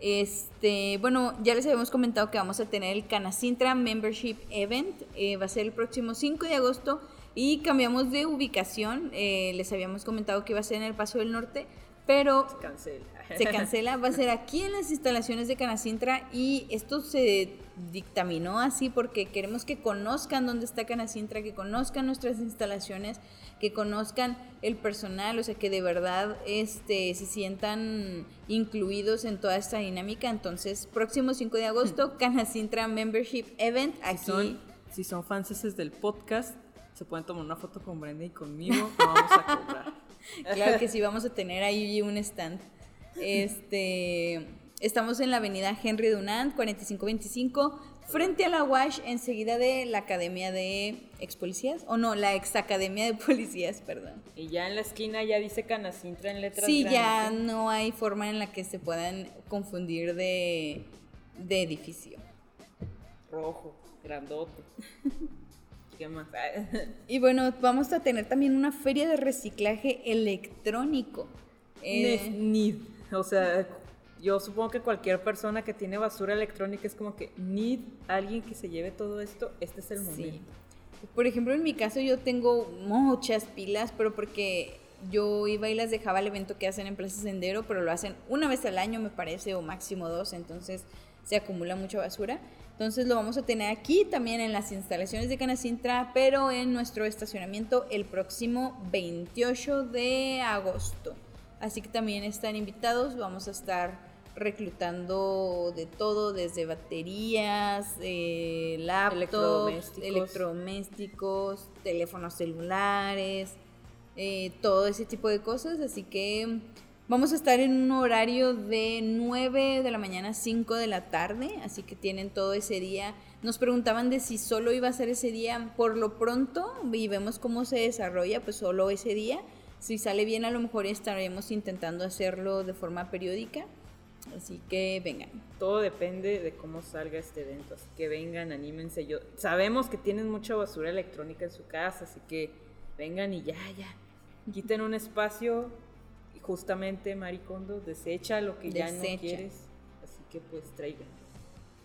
Este, bueno, ya les habíamos comentado que vamos a tener el Canacintra Membership Event, eh, va a ser el próximo 5 de agosto y cambiamos de ubicación, eh, les habíamos comentado que iba a ser en el Paso del Norte, pero se cancela. Se cancela, va a ser aquí en las instalaciones de Canacintra y esto se dictaminó así porque queremos que conozcan dónde está Canacintra, que conozcan nuestras instalaciones, que conozcan el personal, o sea, que de verdad este, se sientan incluidos en toda esta dinámica. Entonces, próximo 5 de agosto, Canacintra Membership Event aquí. Si son, si son fans del podcast, se pueden tomar una foto con Brenda y conmigo, vamos a cobrar. claro que sí, vamos a tener ahí un stand. Este, estamos en la avenida Henry Dunant, 4525, frente a la WASH, enseguida de la Academia de Ex Policías, o no, la Ex Academia de Policías, perdón. Y ya en la esquina ya dice Canacintra en letras Sí, ya no hay forma en la que se puedan confundir de, de edificio. rojo, grandote. ¿Qué más? Y bueno, vamos a tener también una feria de reciclaje electrónico. Eh, need. O sea, yo supongo que cualquier persona que tiene basura electrónica es como que need alguien que se lleve todo esto. Este es el Sí. momento. Por ejemplo, en mi caso yo tengo muchas pilas, pero porque yo iba y las dejaba al evento que hacen en Plaza Sendero, pero lo hacen una vez al año, me parece, o máximo dos, entonces se acumula mucha basura. Entonces lo vamos a tener aquí también en las instalaciones de Canacintra, pero en nuestro estacionamiento el próximo 28 de agosto. Así que también están invitados, vamos a estar reclutando de todo, desde baterías, eh, laptops, Electrodomésticos. electrodomésticos, teléfonos celulares, eh, todo ese tipo de cosas. Así que vamos a estar en un horario de 9 de la mañana a 5 de la tarde, así que tienen todo ese día. Nos preguntaban de si solo iba a ser ese día por lo pronto y vemos cómo se desarrolla, pues solo ese día. Si sale bien, a lo mejor estaremos intentando hacerlo de forma periódica. Así que vengan. Todo depende de cómo salga este evento. Así que vengan, anímense. Yo, sabemos que tienen mucha basura electrónica en su casa, así que vengan y ya, ya. Quiten un espacio justamente, Maricondo, desecha lo que ya no quieres. Así que pues traigan.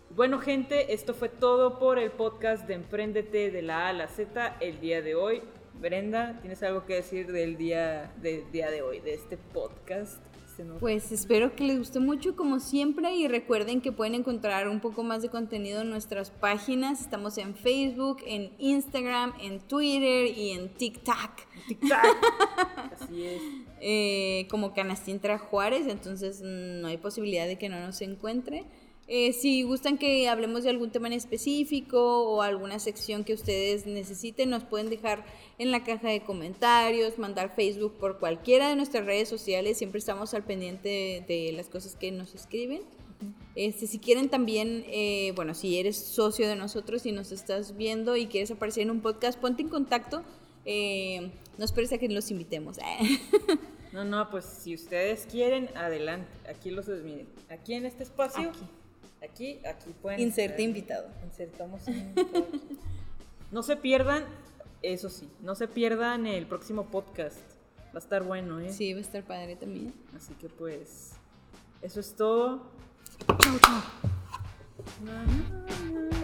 Bueno, gente, esto fue todo por el podcast de Emprendete de la A a la Z el día de hoy. Brenda, ¿tienes algo que decir del día, del día de hoy, de este podcast? Se nos- Pues espero que les guste mucho como siempre y recuerden que pueden encontrar un poco más de contenido en nuestras páginas. Estamos en Facebook, en Instagram, en Twitter y en TikTok. Tic-tac. Así es. eh, como Canastintra Juárez, entonces mm, no hay posibilidad de que no nos encuentre. Eh, si gustan que hablemos de algún tema en específico o alguna sección que ustedes necesiten, nos pueden dejar en la caja de comentarios, mandar Facebook por cualquiera de nuestras redes sociales, siempre estamos al pendiente de, de las cosas que nos escriben. Este, si quieren también, eh, bueno, si eres socio de nosotros y nos estás viendo y quieres aparecer en un podcast, ponte en contacto. Eh, no esperes a que los invitemos. No, no, pues si ustedes quieren, adelante. Aquí los miren. Aquí en este espacio. Aquí. Aquí, aquí pueden. Inserte invitado. Insertamos un invitado. No se pierdan, eso sí, no se pierdan el próximo podcast. Va a estar bueno, ¿eh? Sí, va a estar padre también. Así que pues, eso es todo. Na, na.